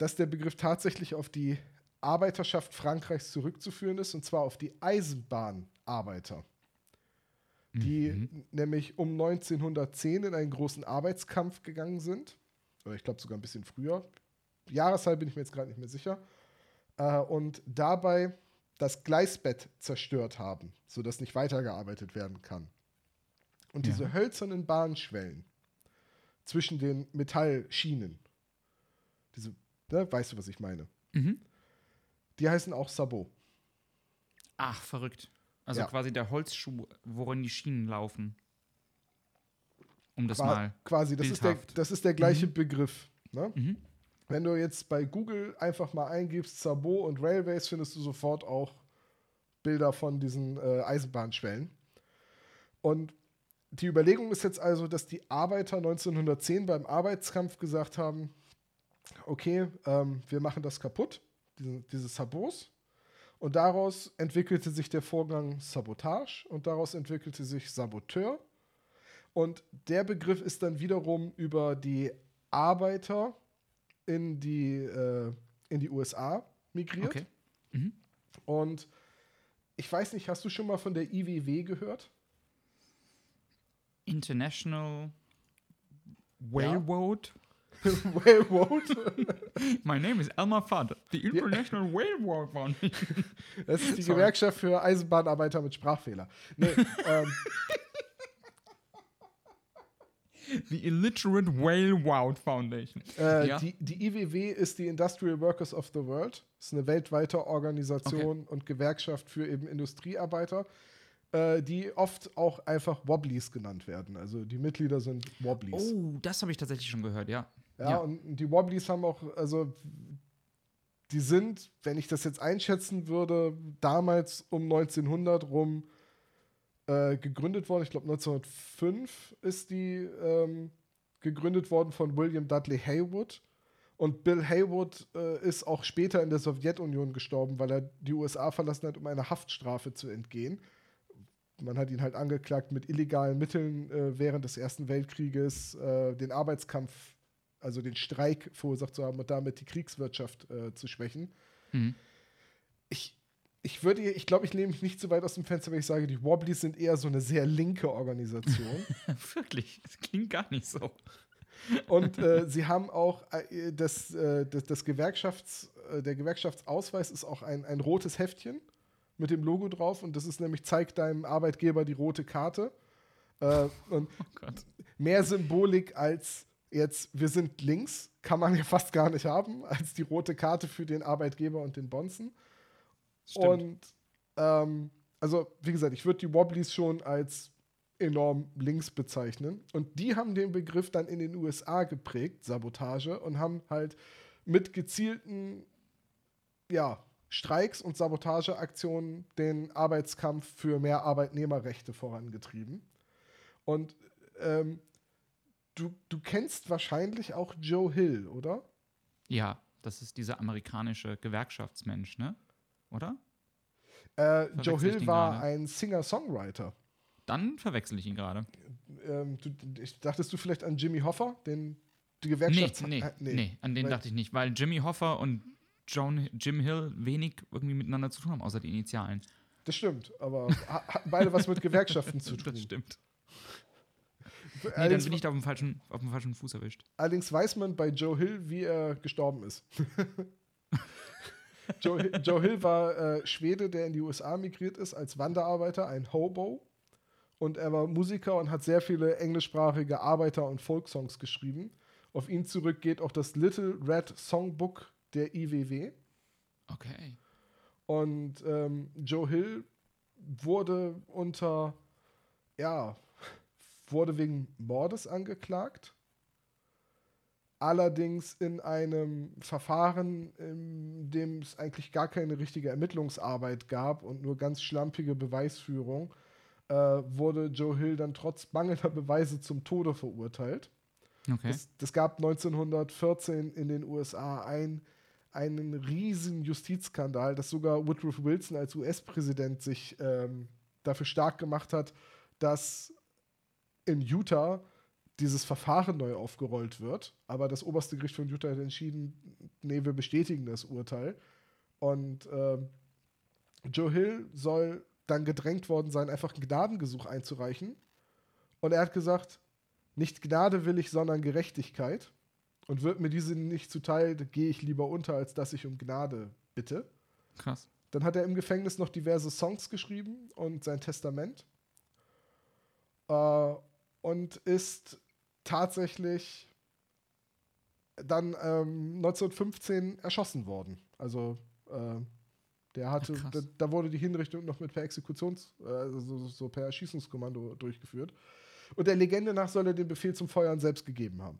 dass der Begriff tatsächlich auf die Arbeiterschaft Frankreichs zurückzuführen ist, und zwar auf die Eisenbahnarbeiter. die Mhm. nämlich um 1910 in einen großen Arbeitskampf gegangen sind. Oder ich glaube sogar ein bisschen früher. Jahreszahl bin ich mir jetzt gerade nicht mehr sicher. Äh, und dabei das Gleisbett zerstört haben, sodass nicht weitergearbeitet werden kann. Und Ja. diese hölzernen Bahnschwellen zwischen den Metallschienen, ne, weißt du, was ich meine? Mhm. Die heißen auch Sabot. Ach, verrückt. Also Ja. quasi der Holzschuh, worin die Schienen laufen. Um das Qua- mal. Quasi, das ist, der, das ist der gleiche Begriff. Ne? Mhm. Wenn du jetzt bei Google einfach mal eingibst Sabot und Railways, findest du sofort auch Bilder von diesen äh, Eisenbahnschwellen. Und die Überlegung ist jetzt also, dass die Arbeiter 1910 beim Arbeitskampf gesagt haben, okay, ähm, wir machen das kaputt, diese, diese Sabots. Und daraus entwickelte sich der Vorgang Sabotage und daraus entwickelte sich Saboteur. Und der Begriff ist dann wiederum über die Arbeiter in die, äh, in die USA migriert. Okay. Mhm. Und ich weiß nicht, hast du schon mal von der IWW gehört? International Railroad. Railroad. My name is Elmar Fudd. The International Railroad Foundation. Das ist die Sorry. Gewerkschaft für Eisenbahnarbeiter mit Sprachfehler. Nee, ähm, The Illiterate Railroad Foundation. äh, Ja. die, die IWW ist die Industrial Workers of the World. Das ist eine weltweite Organisation und Gewerkschaft für eben Industriearbeiter, äh, die oft auch einfach Wobblies genannt werden. Also die Mitglieder sind Wobblies. Oh, das habe ich tatsächlich schon gehört, ja. Ja, Ja. und die Wobblies haben auch, also die sind, wenn ich das jetzt einschätzen würde, damals um 1900 rum äh, gegründet worden. Ich glaube 1905 ist die ähm, gegründet worden von William Dudley Haywood. Und Bill Haywood äh, ist auch später in der Sowjetunion gestorben, weil er die USA verlassen hat, um einer Haftstrafe zu entgehen. Man hat ihn halt angeklagt, mit illegalen Mitteln äh, während des Ersten Weltkrieges äh, den Arbeitskampf, also den Streik verursacht zu haben und damit die Kriegswirtschaft äh, zu schwächen. Mhm. Ich, ich würde, ich glaube, ich nehme mich nicht so weit aus dem Fenster, wenn ich sage, die Wobblies sind eher so eine sehr linke Organisation. Wirklich, das klingt gar nicht so. Und äh, sie haben auch äh, das, äh, das, das Gewerkschafts, äh, der Gewerkschaftsausweis ist auch ein, ein rotes Heftchen mit dem Logo drauf und das ist nämlich, zeigt deinem Arbeitgeber die rote Karte. Äh, und Oh Gott. mehr Symbolik als jetzt, wir sind links, kann man ja fast gar nicht haben, als die rote Karte für den Arbeitgeber und den Bonzen. Stimmt. Und ähm, also, wie gesagt, ich würde die Wobblies schon als enorm links bezeichnen. Und die haben den Begriff dann in den USA geprägt, Sabotage, und haben halt mit gezielten ja, Streiks und Sabotageaktionen den Arbeitskampf für mehr Arbeitnehmerrechte vorangetrieben. Und ähm, du, du kennst wahrscheinlich auch Joe Hill, oder? ja, das ist dieser amerikanische Gewerkschaftsmensch, ne? Oder? Äh, Joe Hill war gerade? ein Singer-Songwriter. Dann verwechsel ich ihn gerade. ähm, du, ich, dachtest du vielleicht an Jimmy Hoffa, den die Nee, Gewerkschaft nee, äh, nee, an den weil- dachte ich nicht, weil Jimmy Hoffa und John, Jim Hill wenig irgendwie miteinander zu tun haben, außer die Initialen. Das stimmt, aber beide was mit Gewerkschaften zu tun. Das stimmt. Nee, dann allerdings, bin ich da auf dem falschen, auf dem falschen Fuß erwischt. allerdings weiß man bei Joe Hill, wie er gestorben ist. Joe, Hill- Joe Hill war äh, Schwede, der in die USA migriert ist als Wanderarbeiter, ein Hobo. Und er war Musiker und hat sehr viele englischsprachige Arbeiter- und Folksongs geschrieben. Auf ihn zurück geht auch das Little Red Songbook der IWW. Okay. Und ähm, Joe Hill wurde unter, ja, wurde wegen Mordes angeklagt. Allerdings in einem Verfahren, in dem es eigentlich gar keine richtige Ermittlungsarbeit gab und nur ganz schlampige Beweisführung, äh, wurde Joe Hill dann trotz mangelnder Beweise zum Tode verurteilt. Okay. Es, das gab 1914 in den USA ein, einen riesen Justizskandal, dass sogar Woodrow Wilson als US-Präsident sich ähm, dafür stark gemacht hat, dass in Utah dieses Verfahren neu aufgerollt wird. Aber das oberste Gericht von Utah hat entschieden, nee, wir bestätigen das Urteil. Und ähm, Joe Hill soll dann gedrängt worden sein, einfach ein Gnadengesuch einzureichen. Und er hat gesagt, nicht Gnade will ich, sondern Gerechtigkeit. Und wird mir diese nicht zuteil, gehe ich lieber unter, als dass ich um Gnade bitte. Krass. Dann hat er im Gefängnis noch diverse Songs geschrieben und sein Testament. Äh, und ist tatsächlich dann ähm, 1915 erschossen worden. Also äh, der hatte, Ja, da, da wurde die Hinrichtung noch mit per Exekutions, also so, so per Erschießungskommando durchgeführt. Und der Legende nach soll er den Befehl zum Feuern selbst gegeben haben.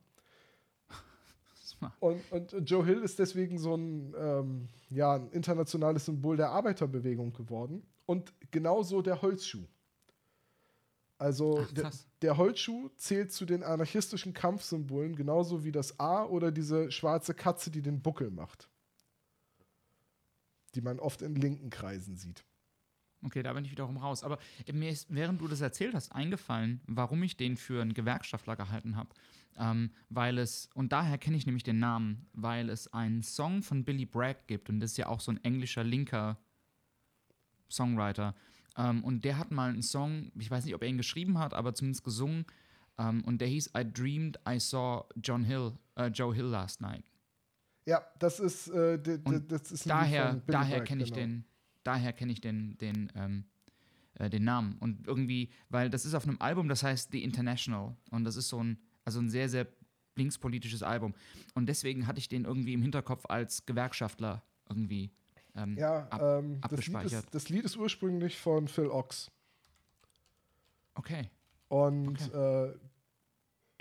Und, und Joe Hill ist deswegen so ein, ähm, ja, ein internationales Symbol der Arbeiterbewegung geworden. Und genauso der Holzschuh. Also Ach, der, der Holzschuh zählt zu den anarchistischen Kampfsymbolen, genauso wie das A oder diese schwarze Katze, die den Buckel macht. Die man oft in linken Kreisen sieht. Okay, da bin ich wiederum raus. Aber mir ist, während du das erzählt hast, eingefallen, warum ich den für einen Gewerkschaftler gehalten habe. Ähm, weil es, und daher kenne ich nämlich den Namen, weil es einen Song von Billy Bragg gibt und das ist ja auch so ein englischer linker Songwriter. Ähm, und der hat mal einen Song, ich weiß nicht, ob er ihn geschrieben hat, aber zumindest gesungen. Ähm, und der hieß I Dreamed I Saw John Hill, äh, Joe Hill last night. Ja, das ist, äh, das ist daher, daher kenne ich genau. den, daher kenne ich den, den, ähm, äh, den Namen. Und irgendwie, weil das ist auf einem Album, das heißt The International. Und das ist so ein, also ein sehr, sehr linkspolitisches Album. Und deswegen hatte ich den irgendwie im Hinterkopf als Gewerkschaftler irgendwie. Ähm, Ja, ab- ähm, das, Lied ist, das Lied ist ursprünglich von Phil Ochs. Okay. Und äh,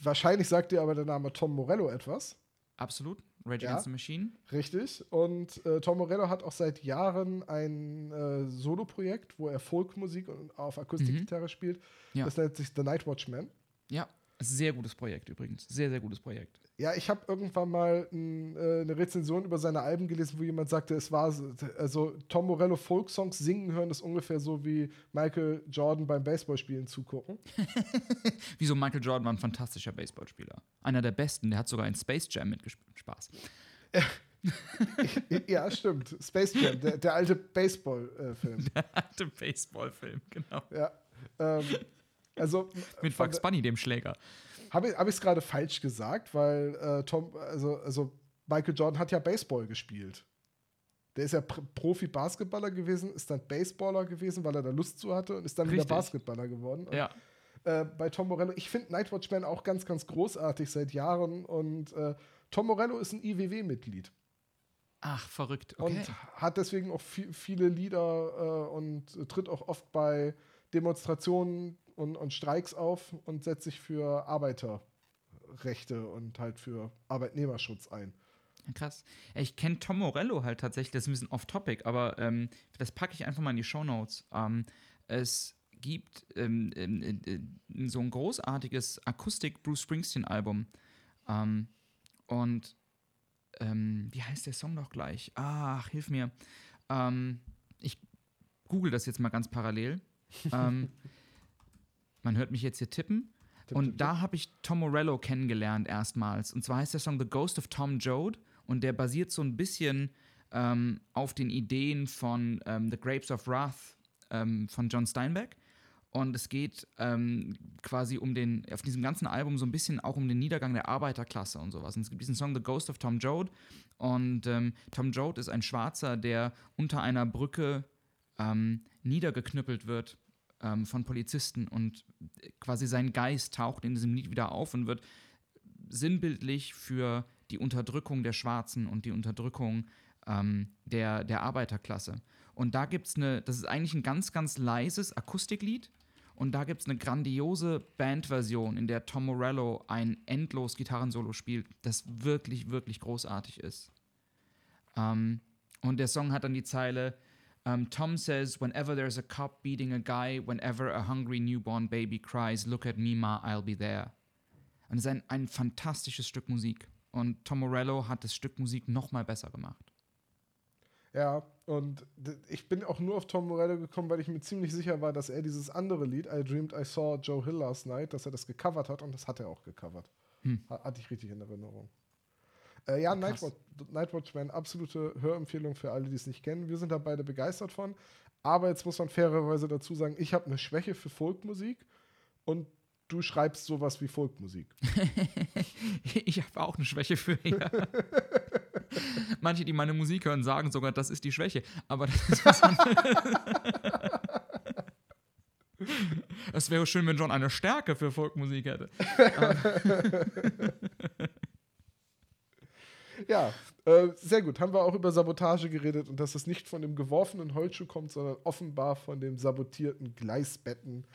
wahrscheinlich sagt dir aber der Name Tom Morello etwas. Absolut. Rage Ja. Against the Machine. Richtig. Und äh, Tom Morello hat auch seit Jahren ein äh, Soloprojekt, wo er Folkmusik und auf Akustikgitarre spielt. Mhm. Ja. Das nennt sich The Night Watchman. Ja. Sehr gutes Projekt übrigens. Sehr, sehr gutes Projekt. Ja, ich habe irgendwann mal n, äh, eine Rezension über seine Alben gelesen, wo jemand sagte, es war so- also Tom Morello Folksongs singen hören ist ungefähr so wie Michael Jordan beim Baseballspielen zugucken. Wieso Michael Jordan war ein fantastischer Baseballspieler. Einer der besten. Der hat sogar in Space Jam mitgespielt. Spaß. ja, stimmt. Space Jam, der, der alte Baseball-Film. Der alte Baseballfilm, genau. ja. Ähm, also Mit Bugs Bunny, dem Schläger. Habe ich es gerade falsch gesagt, weil äh, Tom, also, also Michael Jordan hat ja Baseball gespielt. Der ist ja Pr- Profi-Basketballer gewesen, ist dann Baseballer gewesen, weil er da Lust zu hatte und ist dann wieder Richtig. Basketballer geworden. Und, Ja. äh, bei Tom Morello, ich finde Night Watchman auch ganz, ganz großartig seit Jahren und äh, Tom Morello ist ein IWW-Mitglied Ach, verrückt. Okay. und hat deswegen auch vi- viele Lieder äh, und tritt auch oft bei Demonstrationen und, und Streiks auf und setzt sich für Arbeiterrechte und halt für Arbeitnehmerschutz ein. Krass. Ich kenne Tom Morello halt tatsächlich, das ist ein bisschen off-topic, aber ähm, das packe ich einfach mal in die Shownotes. Ähm, es gibt ähm, ähm, äh, äh, so ein großartiges Akustik-Bruce Springsteen-Album. Ähm, und ähm, wie heißt der Song noch gleich? Ach, hilf mir. Ich google das jetzt mal ganz parallel. man hört mich jetzt hier tippen. Tipp, Und tipp, da habe ich Tom Morello kennengelernt erstmals. Und zwar heißt der Song The Ghost of Tom Joad. Und der basiert so ein bisschen ähm, auf den Ideen von ähm, The Grapes of Wrath ähm, von John Steinbeck. Und es geht ähm, quasi um den, auf diesem ganzen Album so ein bisschen auch um den Niedergang der Arbeiterklasse und sowas. Und es gibt diesen Song The Ghost of Tom Joad. Und ähm, Tom Joad ist ein Schwarzer, der unter einer Brücke ähm, niedergeknüppelt wird ähm, von Polizisten und quasi sein Geist taucht in diesem Lied wieder auf und wird sinnbildlich für die Unterdrückung der Schwarzen und die Unterdrückung ähm, der, der Arbeiterklasse. Und da gibt es eine, das ist eigentlich ein ganz, ganz leises Akustiklied. Und da gibt es eine grandiose Bandversion, in der Tom Morello ein endlos Gitarrensolo spielt, das wirklich, wirklich großartig ist. Ähm, und der Song hat dann die Zeile: um, Tom says, whenever there's a cop beating a guy, whenever a hungry newborn baby cries, look at me, ma, I'll be there. Und es ist ein, ein fantastisches Stück Musik. Und Tom Morello hat das Stück Musik noch mal besser gemacht. Ja, und ich bin auch nur auf Tom Morello gekommen, weil ich mir ziemlich sicher war, dass er dieses andere Lied, I Dreamed I Saw Joe Hill Last Night, dass er das gecovert hat und das hat er auch gecovert. Hm. Ha- Hatte ich richtig in Erinnerung. Äh, ja, Nightwatch wäre eine absolute Hörempfehlung für alle, die es nicht kennen. Wir sind da beide begeistert von. Aber jetzt muss man fairerweise dazu sagen, ich habe eine Schwäche für Folkmusik und du schreibst sowas wie Folkmusik. ich habe auch eine Schwäche für. Ja. Manche, die meine Musik hören, sagen sogar, das ist die Schwäche. Aber das ist was Es wäre schön, wenn John eine Stärke für Folkmusik hätte. Ja, äh, sehr gut. Haben wir auch über Sabotage geredet und dass es nicht von dem geworfenen Holzschuh kommt, sondern offenbar von dem sabotierten Gleisbetten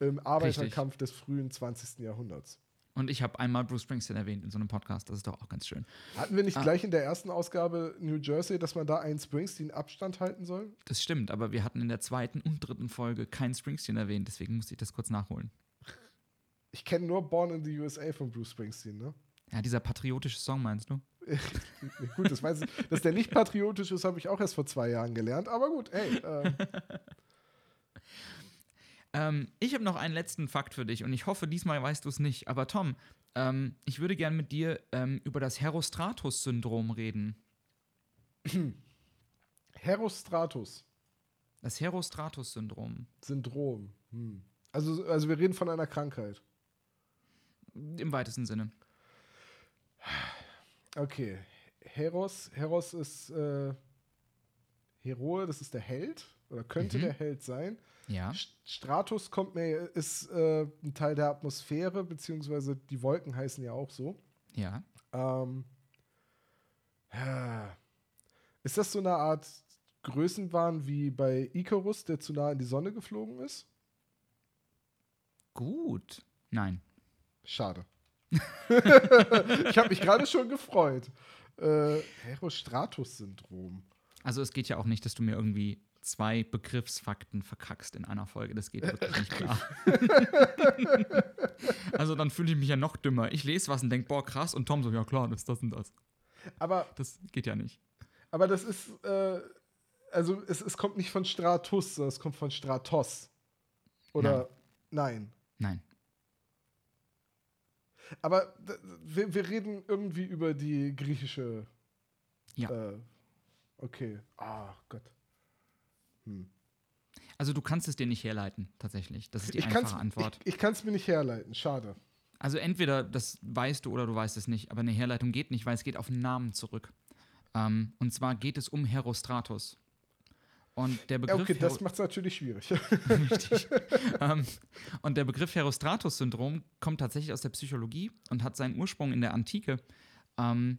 im Arbeiterkampf Richtig. des frühen 20. Jahrhunderts. Und ich habe einmal Bruce Springsteen erwähnt in so einem Podcast. Das ist doch auch ganz schön. Hatten wir nicht ah. gleich in der ersten Ausgabe New Jersey, dass man da einen Springsteen-Abstand halten soll? Das stimmt, aber wir hatten in der zweiten und dritten Folge keinen Springsteen erwähnt. Deswegen musste ich das kurz nachholen. Ich kenne nur Born in the USA von Bruce Springsteen, ne? Ja, dieser patriotische Song meinst du? gut, das weiß ich. Dass der nicht patriotisch ist, habe ich auch erst vor zwei Jahren gelernt. Aber gut, ey. Äh. Ähm, ich habe noch einen letzten Fakt für dich und ich hoffe, diesmal weißt du es nicht. Aber Tom, ähm, ich würde gerne mit dir ähm, über das Herostratus-Syndrom reden. Herostratus. Das Herostratus-Syndrom. Syndrom. Hm. Also, also wir reden von einer Krankheit. Im weitesten Sinne. Okay. Heros, Heros ist äh, Heroe, das ist der Held oder könnte mhm. der Held sein. Ja. Stratus kommt mir, ist äh, ein Teil der Atmosphäre, beziehungsweise die Wolken heißen ja auch so. Ja. Ähm, ist das so eine Art Größenwahn wie bei Icarus, der zu nah in die Sonne geflogen ist? Gut. Nein. Schade. ich habe mich gerade schon gefreut. Äh, Herostratus-Syndrom. Also es geht ja auch nicht, dass du mir irgendwie zwei Begriffsfakten verkackst in einer Folge. Das geht wirklich nicht klar. also dann fühle ich mich ja noch dümmer. Ich lese was und denke, boah, krass. Und Tom so, ja klar, das ist das und das. Aber. Das geht ja nicht. Aber das ist, äh, also es, es kommt nicht von Stratus, sondern es kommt von Stratos. Oder nein. Nein. nein. Aber wir, wir reden irgendwie über die griechische. Ja. Äh, okay. Ah, Gott. Hm. Also du kannst es dir nicht herleiten, tatsächlich. Das ist die ich einfache Antwort. Ich, ich kann es mir nicht herleiten, schade. Also entweder das weißt du oder du weißt es nicht, aber eine Herleitung geht nicht, weil es geht auf einen Namen zurück. Ähm, und zwar geht es um Herostratus. Und der Begriff. Okay, das macht es natürlich schwierig. Richtig. ähm, und der Begriff Herostratus-Syndrom kommt tatsächlich aus der Psychologie und hat seinen Ursprung in der Antike. Ähm,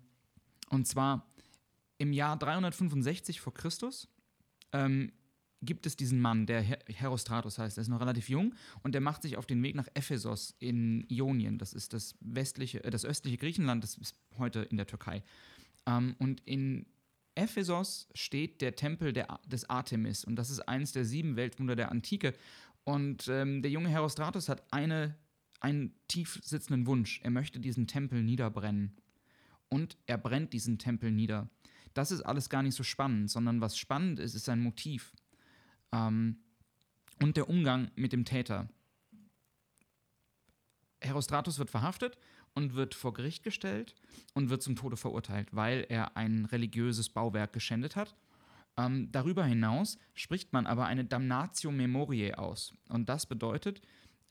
und zwar im Jahr 365 vor Christus ähm, gibt es diesen Mann, der Herostratus heißt, der ist noch relativ jung und der macht sich auf den Weg nach Ephesos in Ionien. Das ist das westliche, äh, das östliche Griechenland, das ist heute in der Türkei. Ähm, und in Ephesos steht der Tempel der, des Artemis und das ist eines der sieben Weltwunder der Antike. Und ähm, der junge Herostratus hat eine, einen tief sitzenden Wunsch. Er möchte diesen Tempel niederbrennen. Und er brennt diesen Tempel nieder. Das ist alles gar nicht so spannend, sondern was spannend ist, ist sein Motiv. Ähm, und der Umgang mit dem Täter. Herostratus wird verhaftet und wird vor Gericht gestellt und wird zum Tode verurteilt, weil er ein religiöses Bauwerk geschändet hat. Ähm, darüber hinaus spricht man aber eine Damnatio Memoriae aus. Und das bedeutet,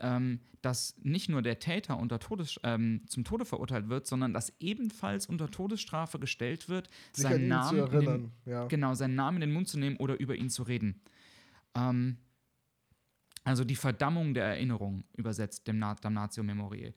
ähm, dass nicht nur der Täter unter Todes, ähm, zum Tode verurteilt wird, sondern dass ebenfalls unter Todesstrafe gestellt wird, seinen Namen, den, ja. genau, seinen Namen in den Mund zu nehmen oder über ihn zu reden. Ähm, also die Verdammung der Erinnerung übersetzt, dem Damnatio Memoriae.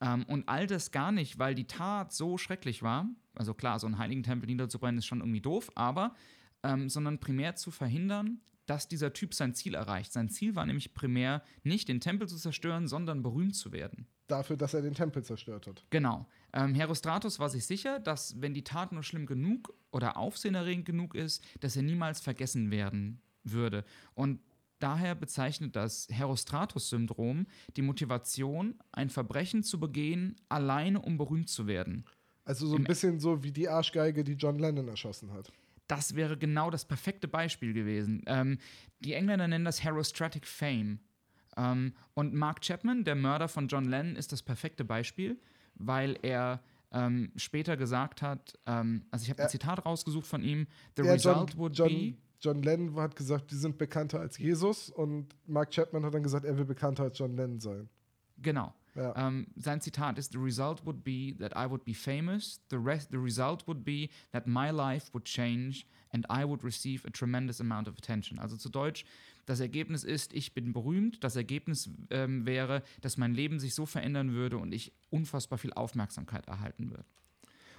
Ähm, und all das gar nicht, weil die Tat so schrecklich war. Also klar, so einen heiligen Tempel niederzubrennen ist schon irgendwie doof, aber ähm, sondern primär zu verhindern, dass dieser Typ sein Ziel erreicht. Sein Ziel war nämlich primär nicht den Tempel zu zerstören, sondern berühmt zu werden. Dafür, dass er den Tempel zerstört hat. Genau. Ähm, Herostratus war sich sicher, dass wenn die Tat nur schlimm genug oder aufsehenerregend genug ist, dass er niemals vergessen werden würde. Und daher bezeichnet das Herostratus-Syndrom die Motivation, ein Verbrechen zu begehen, alleine um berühmt zu werden. Also so ein Im bisschen so wie die Arschgeige, die John Lennon erschossen hat. Das wäre genau das perfekte Beispiel gewesen. Ähm, die Engländer nennen das Herostratic Fame. Ähm, und Mark Chapman, der Mörder von John Lennon, ist das perfekte Beispiel, weil er ähm, später gesagt hat, ähm, also ich habe ein. Zitat rausgesucht von ihm, The Ja, result John, would John, be, John Lennon hat gesagt, die sind bekannter als Jesus und Mark Chapman hat dann gesagt, er will bekannter als John Lennon sein. genau, Ja. ähm, sein Zitat ist, The result would be that I would be famous, the, rest, the result would be that my life would change and I would receive a tremendous amount of attention. Also zu Deutsch, das Ergebnis ist, ich bin berühmt, das Ergebnis ähm, wäre, dass mein Leben sich so verändern würde und ich unfassbar viel Aufmerksamkeit erhalten würde.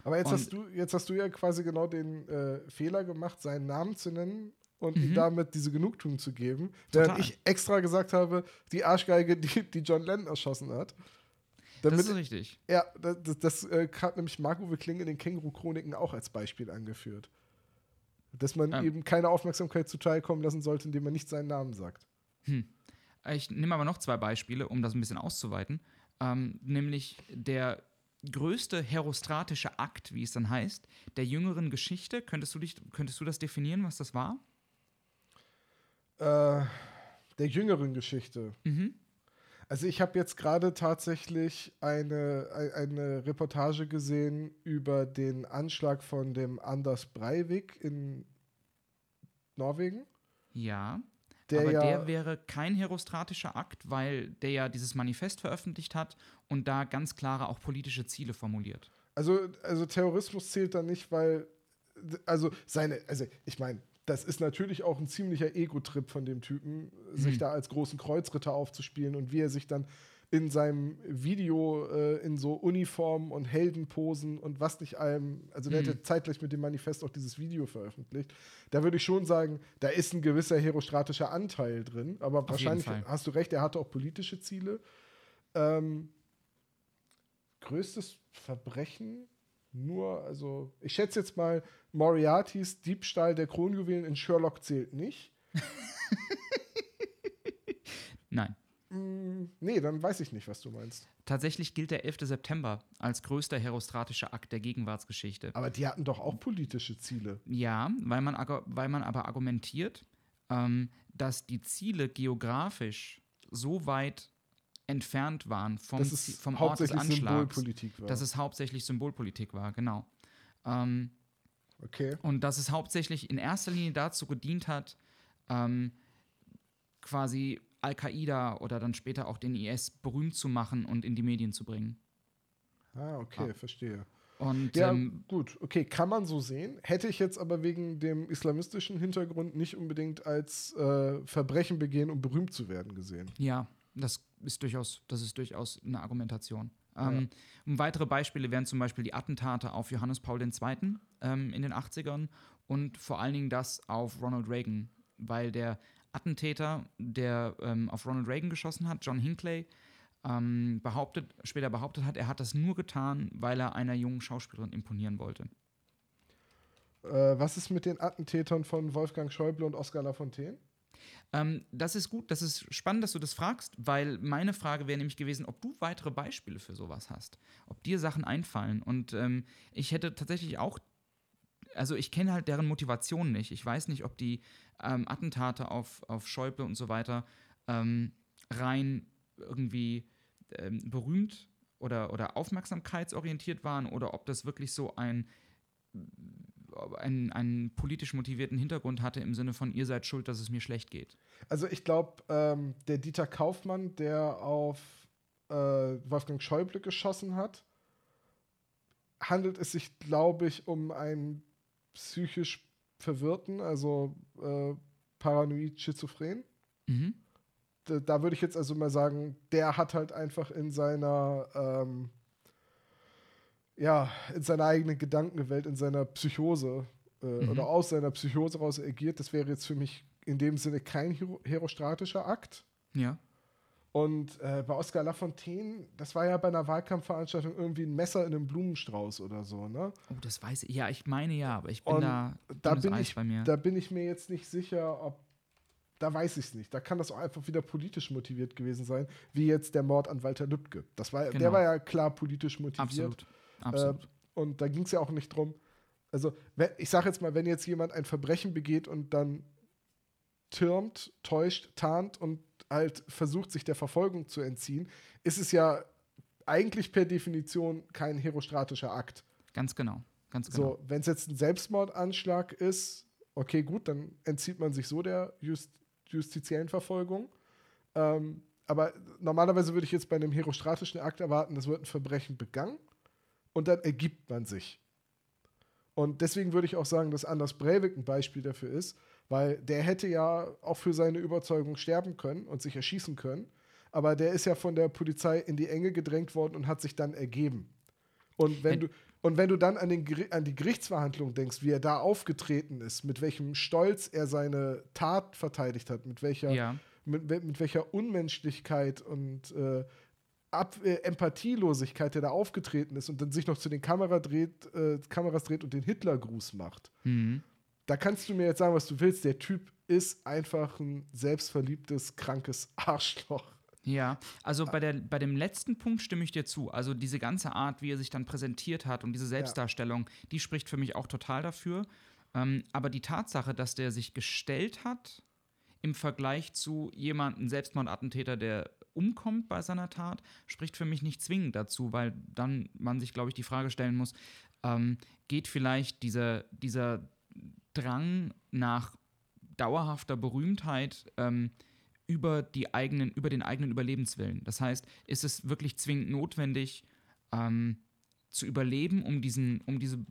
Aber jetzt Und- hast, du, jetzt hast du ja quasi genau den äh, Fehler gemacht, seinen Namen zu nennen und Mhm. ihm damit diese Genugtuung zu geben. Während Total. ich extra gesagt habe, die Arschgeige, die, die John Lennon erschossen hat. Das Damit, ist richtig. ja, das, das, das äh, hat nämlich Marco Kling in den Känguru-Chroniken auch als Beispiel angeführt. Dass man Ähm. eben keine Aufmerksamkeit zuteil kommen lassen sollte, indem man nicht seinen Namen sagt. Ich nehme aber noch zwei Beispiele, um das ein bisschen auszuweiten. Ähm, nämlich der größte herostratische Akt, wie es dann heißt, der jüngeren Geschichte. Könntest du, dich, könntest du das definieren, was das war? Äh, der jüngeren Geschichte. Mhm. Also ich habe jetzt gerade tatsächlich eine, ein- eine Reportage gesehen über den Anschlag von dem Anders Breivik in Norwegen. Ja. Der aber ja, der wäre kein herostratischer Akt, weil der ja dieses Manifest veröffentlicht hat und da ganz klare auch politische Ziele formuliert. also, also Terrorismus zählt da nicht, weil, also seine, also ich meine, das ist natürlich auch ein ziemlicher Ego-Trip von dem Typen, sich Mhm. da als großen Kreuzritter aufzuspielen und wie er sich dann in seinem Video äh, in so Uniformen und Heldenposen und was nicht allem, also der Mhm. ja zeitgleich mit dem Manifest auch dieses Video veröffentlicht. Da würde ich schon sagen, da ist ein gewisser herostratischer Anteil drin, aber jeden wahrscheinlich hast du recht, er hatte auch politische Ziele. Ähm, größtes Verbrechen nur, also ich schätze jetzt mal, Moriartys Diebstahl der Kronjuwelen in Sherlock zählt nicht. Nein. Nee, dann weiß ich nicht, was du meinst. Tatsächlich gilt der 11. September als größter herostratischer Akt der Gegenwartsgeschichte. Aber die hatten doch auch politische Ziele. Ja, weil man, weil man aber argumentiert, ähm, dass die Ziele geografisch so weit entfernt waren vom, Das ist vom Ort des Anschlags, Symbolpolitik war. dass es hauptsächlich Symbolpolitik war, genau. Ähm, okay. und dass es hauptsächlich in erster Linie dazu gedient hat, ähm, quasi Al-Qaida oder dann später auch den IS berühmt zu machen und in die Medien zu bringen. Ah, okay, Ah. verstehe. Und Ja, ähm, gut, okay, kann man so sehen. Hätte ich jetzt aber wegen dem islamistischen Hintergrund nicht unbedingt als äh, Verbrechen begehen, um berühmt zu werden, gesehen. Ja, das ist durchaus, das ist durchaus eine Argumentation. Ähm, und weitere Beispiele wären zum Beispiel die Attentate auf Johannes Paul II. Ähm, in den 80ern und vor allen Dingen das auf Ronald Reagan, weil der Attentäter, der ähm, auf Ronald Reagan geschossen hat, John Hinckley, ähm, behauptet, später behauptet hat, er hat das nur getan, weil er einer jungen Schauspielerin imponieren wollte. Äh, was ist mit den Attentätern von Wolfgang Schäuble und Oskar Lafontaine? Ähm, das ist gut, das ist spannend, dass du das fragst, weil meine Frage wäre nämlich gewesen, ob du weitere Beispiele für sowas hast, ob dir Sachen einfallen. Und ähm, ich hätte tatsächlich auch, also ich kenne halt deren Motivation nicht. Ich weiß nicht, ob die ähm, Attentate auf, auf Schäuble und so weiter ähm, rein irgendwie ähm, berühmt oder, oder aufmerksamkeitsorientiert waren oder ob das wirklich so ein einen, einen politisch motivierten Hintergrund hatte im Sinne von, ihr seid schuld, dass es mir schlecht geht. Also ich glaube, ähm, der Dieter Kaufmann, der auf äh, Wolfgang Schäuble geschossen hat, handelt es sich, glaube ich, um einen psychisch Verwirrten, also äh, paranoid schizophren. Mhm. Da, da würde ich jetzt also mal sagen, der hat halt einfach in seiner ähm, ja, in seiner eigenen Gedankenwelt, in seiner Psychose äh, Mhm. oder aus seiner Psychose raus agiert. Das wäre jetzt für mich in dem Sinne kein hero herostratischer Akt. Ja. Und äh, bei Oskar Lafontaine, das war ja bei einer Wahlkampfveranstaltung irgendwie ein Messer in einem Blumenstrauß oder so, ne? Oh, das weiß ich. Ja, ich meine ja, aber ich bin Und da. da bin Eis ich- bei mir. Da bin ich mir jetzt nicht sicher, ob. Da weiß ich es nicht. Da kann das auch einfach wieder politisch motiviert gewesen sein, wie jetzt der Mord an Walter Lübcke. Das war, Der Genau. war ja klar politisch motiviert. Absolut. Absolut. Äh, und da ging es ja auch nicht drum. Also, wenn, ich sage jetzt mal, wenn jetzt jemand ein Verbrechen begeht und dann türmt, täuscht, tarnt und halt versucht, sich der Verfolgung zu entziehen, ist es ja eigentlich per Definition kein herostratischer Akt. Ganz genau. Ganz genau. So, wenn es jetzt ein Selbstmordanschlag ist, okay, gut, dann entzieht man sich so der just, justiziellen Verfolgung. Ähm, aber normalerweise würde ich jetzt bei einem herostratischen Akt erwarten, es wird ein Verbrechen begangen und dann ergibt man sich. Und deswegen würde ich auch sagen, dass Anders Breivik ein Beispiel dafür ist, weil der hätte ja auch für seine Überzeugung sterben können und sich erschießen können. Aber der ist ja von der Polizei in die Enge gedrängt worden und hat sich dann ergeben. Und wenn, du, und wenn du dann an, den, an die Gerichtsverhandlung denkst, wie er da aufgetreten ist, mit welchem Stolz er seine Tat verteidigt hat, mit welcher, ja. mit, mit welcher Unmenschlichkeit und äh, Ab äh, Empathielosigkeit, der da aufgetreten ist und dann sich noch zu den Kamera dreht, äh, Kameras dreht und den Hitlergruß macht. Mhm. Da kannst du mir jetzt sagen, was du willst. Der Typ ist einfach ein selbstverliebtes, krankes Arschloch. Ja, also bei, der, bei dem letzten Punkt stimme ich dir zu. Also diese ganze Art, wie er sich dann präsentiert hat und diese Selbstdarstellung, ja. die spricht für mich auch total dafür. Ähm, aber die Tatsache, dass der sich gestellt hat im Vergleich zu jemandem, Selbstmordattentäter, der umkommt bei seiner Tat, spricht für mich nicht zwingend dazu, weil dann man sich, glaube ich, die Frage stellen muss, ähm, geht vielleicht dieser, dieser Drang nach dauerhafter Berühmtheit ähm, über, die eigenen, über den eigenen Überlebenswillen? Das heißt, ist es wirklich zwingend notwendig, ähm, zu überleben, um, diesen, um diese,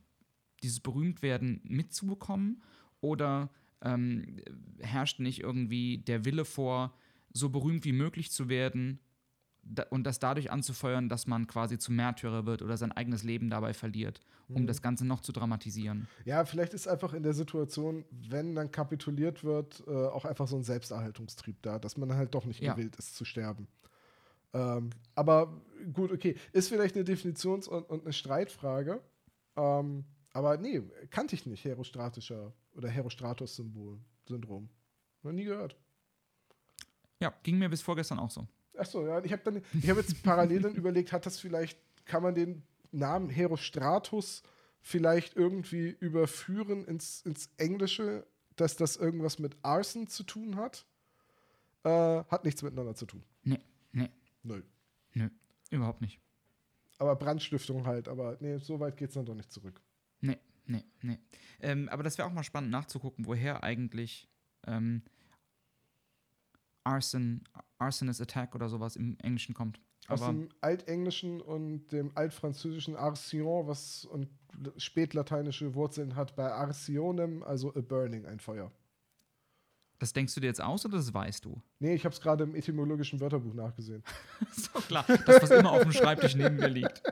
dieses Berühmtwerden mitzubekommen? Oder ähm, herrscht nicht irgendwie der Wille vor, so berühmt wie möglich zu werden und das dadurch anzufeuern, dass man quasi zum Märtyrer wird oder sein eigenes Leben dabei verliert, um mhm. das Ganze noch zu dramatisieren. Ja, vielleicht ist einfach in der Situation, wenn dann kapituliert wird, äh, auch einfach so ein Selbsterhaltungstrieb da, dass man halt doch nicht ja. gewillt ist zu sterben. Ähm, aber gut, okay, ist vielleicht eine Definitions- und, und eine Streitfrage. Ähm, aber nee, kannte ich nicht, herostratischer oder Herostratus-Syndrom. Noch nie gehört. Ja, ging mir bis vorgestern auch so. Achso, ja, ich habe dann, ich habe jetzt parallel dann überlegt, hat das vielleicht, kann man den Namen Herostratus vielleicht irgendwie überführen ins, ins Englische, dass das irgendwas mit Arson zu tun hat? Äh, hat nichts miteinander zu tun. Nee, nee. Nö. Nö, überhaupt nicht. Aber Brandstiftung halt, aber nee, so weit geht es dann doch nicht zurück. Nee, nee, nee. Ähm, aber das wäre auch mal spannend nachzugucken, woher eigentlich ähm, Arson, Arsonist Attack oder sowas im Englischen kommt. Aus dem Altenglischen und dem Altfranzösischen Arsion, was und spätlateinische Wurzeln hat bei Arsionem, also a burning, ein Feuer. Das denkst du dir jetzt aus oder das weißt du? Nee, ich habe es gerade im etymologischen Wörterbuch nachgesehen. so klar, das, was immer auf dem Schreibtisch neben mir liegt.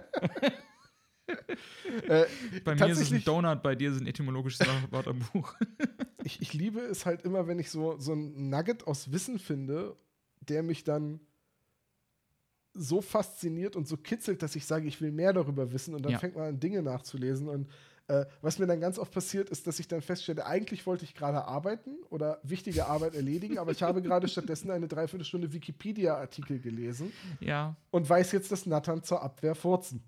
äh, bei mir ist es ein Donut, bei dir ist es ein etymologisches Wörterbuch. Ich, ich liebe es halt immer, wenn ich so, so ein Nugget aus Wissen finde, der mich dann so fasziniert und so kitzelt, dass ich sage, ich will mehr darüber wissen und dann ja. fängt man an, Dinge nachzulesen. Und äh, was mir dann ganz oft passiert, ist, dass ich dann feststelle, eigentlich wollte ich gerade arbeiten oder wichtige Arbeit erledigen, aber ich habe gerade stattdessen eine Dreiviertelstunde Wikipedia-Artikel gelesen ja. und weiß jetzt das Nattern zur Abwehr furzen.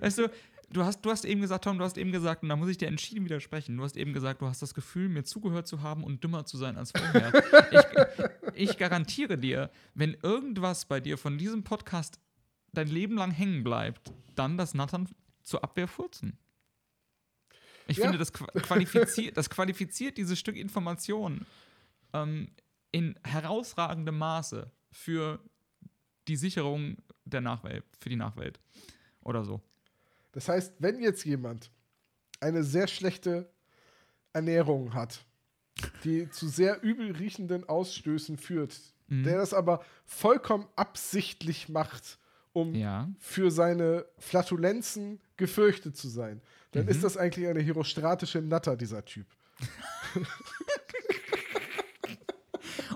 weißt du, du hast, du hast eben gesagt, Tom, du hast eben gesagt, und da muss ich dir entschieden widersprechen, du hast eben gesagt, du hast das Gefühl, mir zugehört zu haben und dümmer zu sein als vorher. ich, ich garantiere dir, wenn irgendwas bei dir von diesem Podcast dein Leben lang hängen bleibt, dann das Nattern zur Abwehr furzen. Ich ja. finde, das qualifiziert, das qualifiziert dieses Stück Information ähm, in herausragendem Maße für die Sicherung der Nachwelt, für die Nachwelt. Oder so. Das heißt, wenn jetzt jemand eine sehr schlechte Ernährung hat, die zu sehr übel riechenden Ausstößen führt, mhm. der das aber vollkommen absichtlich macht, um ja. für seine Flatulenzen gefürchtet zu sein, dann mhm. ist das eigentlich eine herostratische Natter, dieser Typ.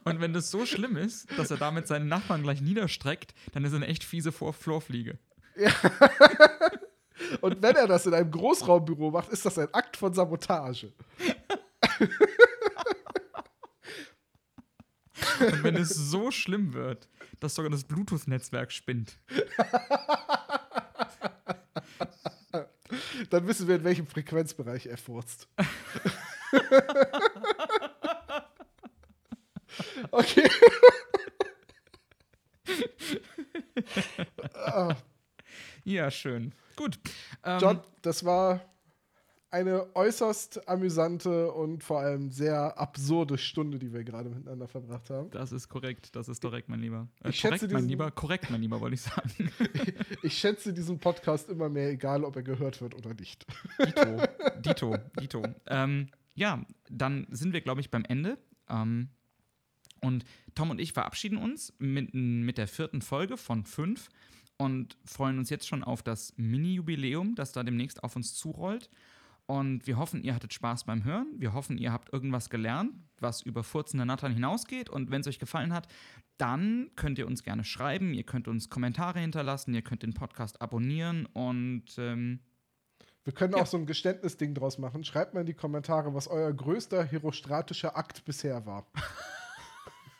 Und wenn das so schlimm ist, dass er damit seinen Nachbarn gleich niederstreckt, dann ist er eine echt fiese Florfliege. Ja. Und wenn er das in einem Großraumbüro macht, ist das ein Akt von Sabotage. Und wenn es so schlimm wird, dass sogar das Bluetooth-Netzwerk spinnt. Dann wissen wir, in welchem Frequenzbereich er furzt. okay. Ja, schön. Gut. Ähm, John, das war eine äußerst amüsante und vor allem sehr absurde Stunde, die wir gerade miteinander verbracht haben. Das ist korrekt, das ist korrekt, mein Lieber. Äh, Ich korrekt, schätze mein diesen- Lieber, korrekt, mein Lieber, wollte ich sagen. Ich schätze diesen Podcast immer mehr, egal ob er gehört wird oder nicht. Dito, Dito, Dito. Ähm, ja, dann sind wir, glaube ich, beim Ende. Ähm, und Tom und ich verabschieden uns mit, mit der vierten Folge von fünf und freuen uns jetzt schon auf das Mini-Jubiläum, das da demnächst auf uns zurollt. Und wir hoffen, ihr hattet Spaß beim Hören. Wir hoffen, ihr habt irgendwas gelernt, was über furzende Nattern hinausgeht. Und wenn es euch gefallen hat, dann könnt ihr uns gerne schreiben. Ihr könnt uns Kommentare hinterlassen. Ihr könnt den Podcast abonnieren. Und ähm, Wir können Ja. auch so ein Geständnisding draus machen. Schreibt mal in die Kommentare, was euer größter herostratischer Akt bisher war.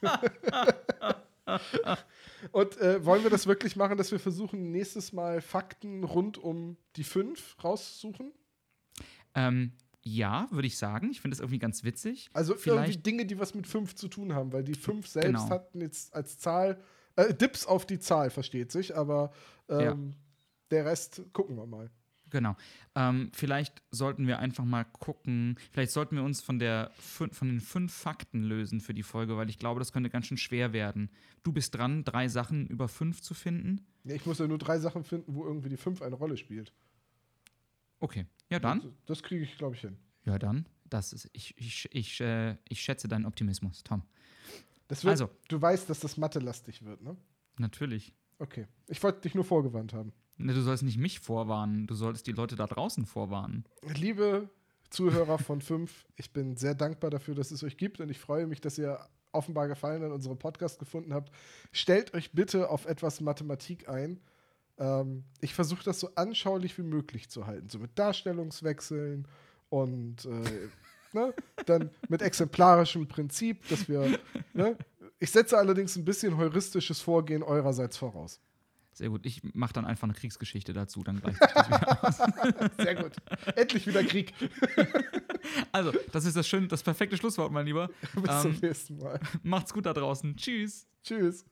Und äh, wollen wir das wirklich machen, dass wir versuchen, nächstes Mal Fakten rund um die fünf rauszusuchen? Ähm, ja, würde ich sagen. Ich finde es irgendwie ganz witzig. Also irgendwie Vielleicht, Dinge, die was mit fünf zu tun haben, weil die fünf selbst Genau. hatten jetzt als Zahl, äh, Dips auf die Zahl, versteht sich, aber ähm, der Rest gucken wir mal. Genau. Ähm, vielleicht sollten wir einfach mal gucken. Vielleicht sollten wir uns von, der, von den fünf Fakten lösen für die Folge, weil ich glaube, das könnte ganz schön schwer werden. Du bist dran, drei Sachen über fünf zu finden. Ja, ich muss ja nur drei Sachen finden, wo irgendwie die fünf eine Rolle spielt. Okay. Ja, dann. Das, das kriege ich, glaube ich, hin. Ja, dann. Das ist, ich, ich, ich, äh, ich schätze deinen Optimismus, Tom. Das wird, Also. Du weißt, dass das Mathe-lastig wird, ne? Natürlich. Okay. Ich wollte dich nur vorgewarnt haben. Ne, Du sollst nicht mich vorwarnen, du solltest die Leute da draußen vorwarnen. Liebe Zuhörer von fünf, ich bin sehr dankbar dafür, dass es euch gibt und ich freue mich, dass ihr offenbar Gefallen an unserem Podcast gefunden habt. Stellt euch bitte auf etwas Mathematik ein. Ähm, ich versuche das so anschaulich wie möglich zu halten, so mit Darstellungswechseln und äh, ne, dann mit exemplarischem Prinzip, dass wir. Ne, ich setze allerdings ein bisschen heuristisches Vorgehen eurerseits voraus. Sehr gut. Ich mache dann einfach eine Kriegsgeschichte dazu, dann aus. Sehr gut. Endlich wieder Krieg. Also, das ist das schöne, das perfekte Schlusswort, mein Lieber. Bis zum Ähm, nächsten Mal. macht's gut da draußen. Tschüss. Tschüss.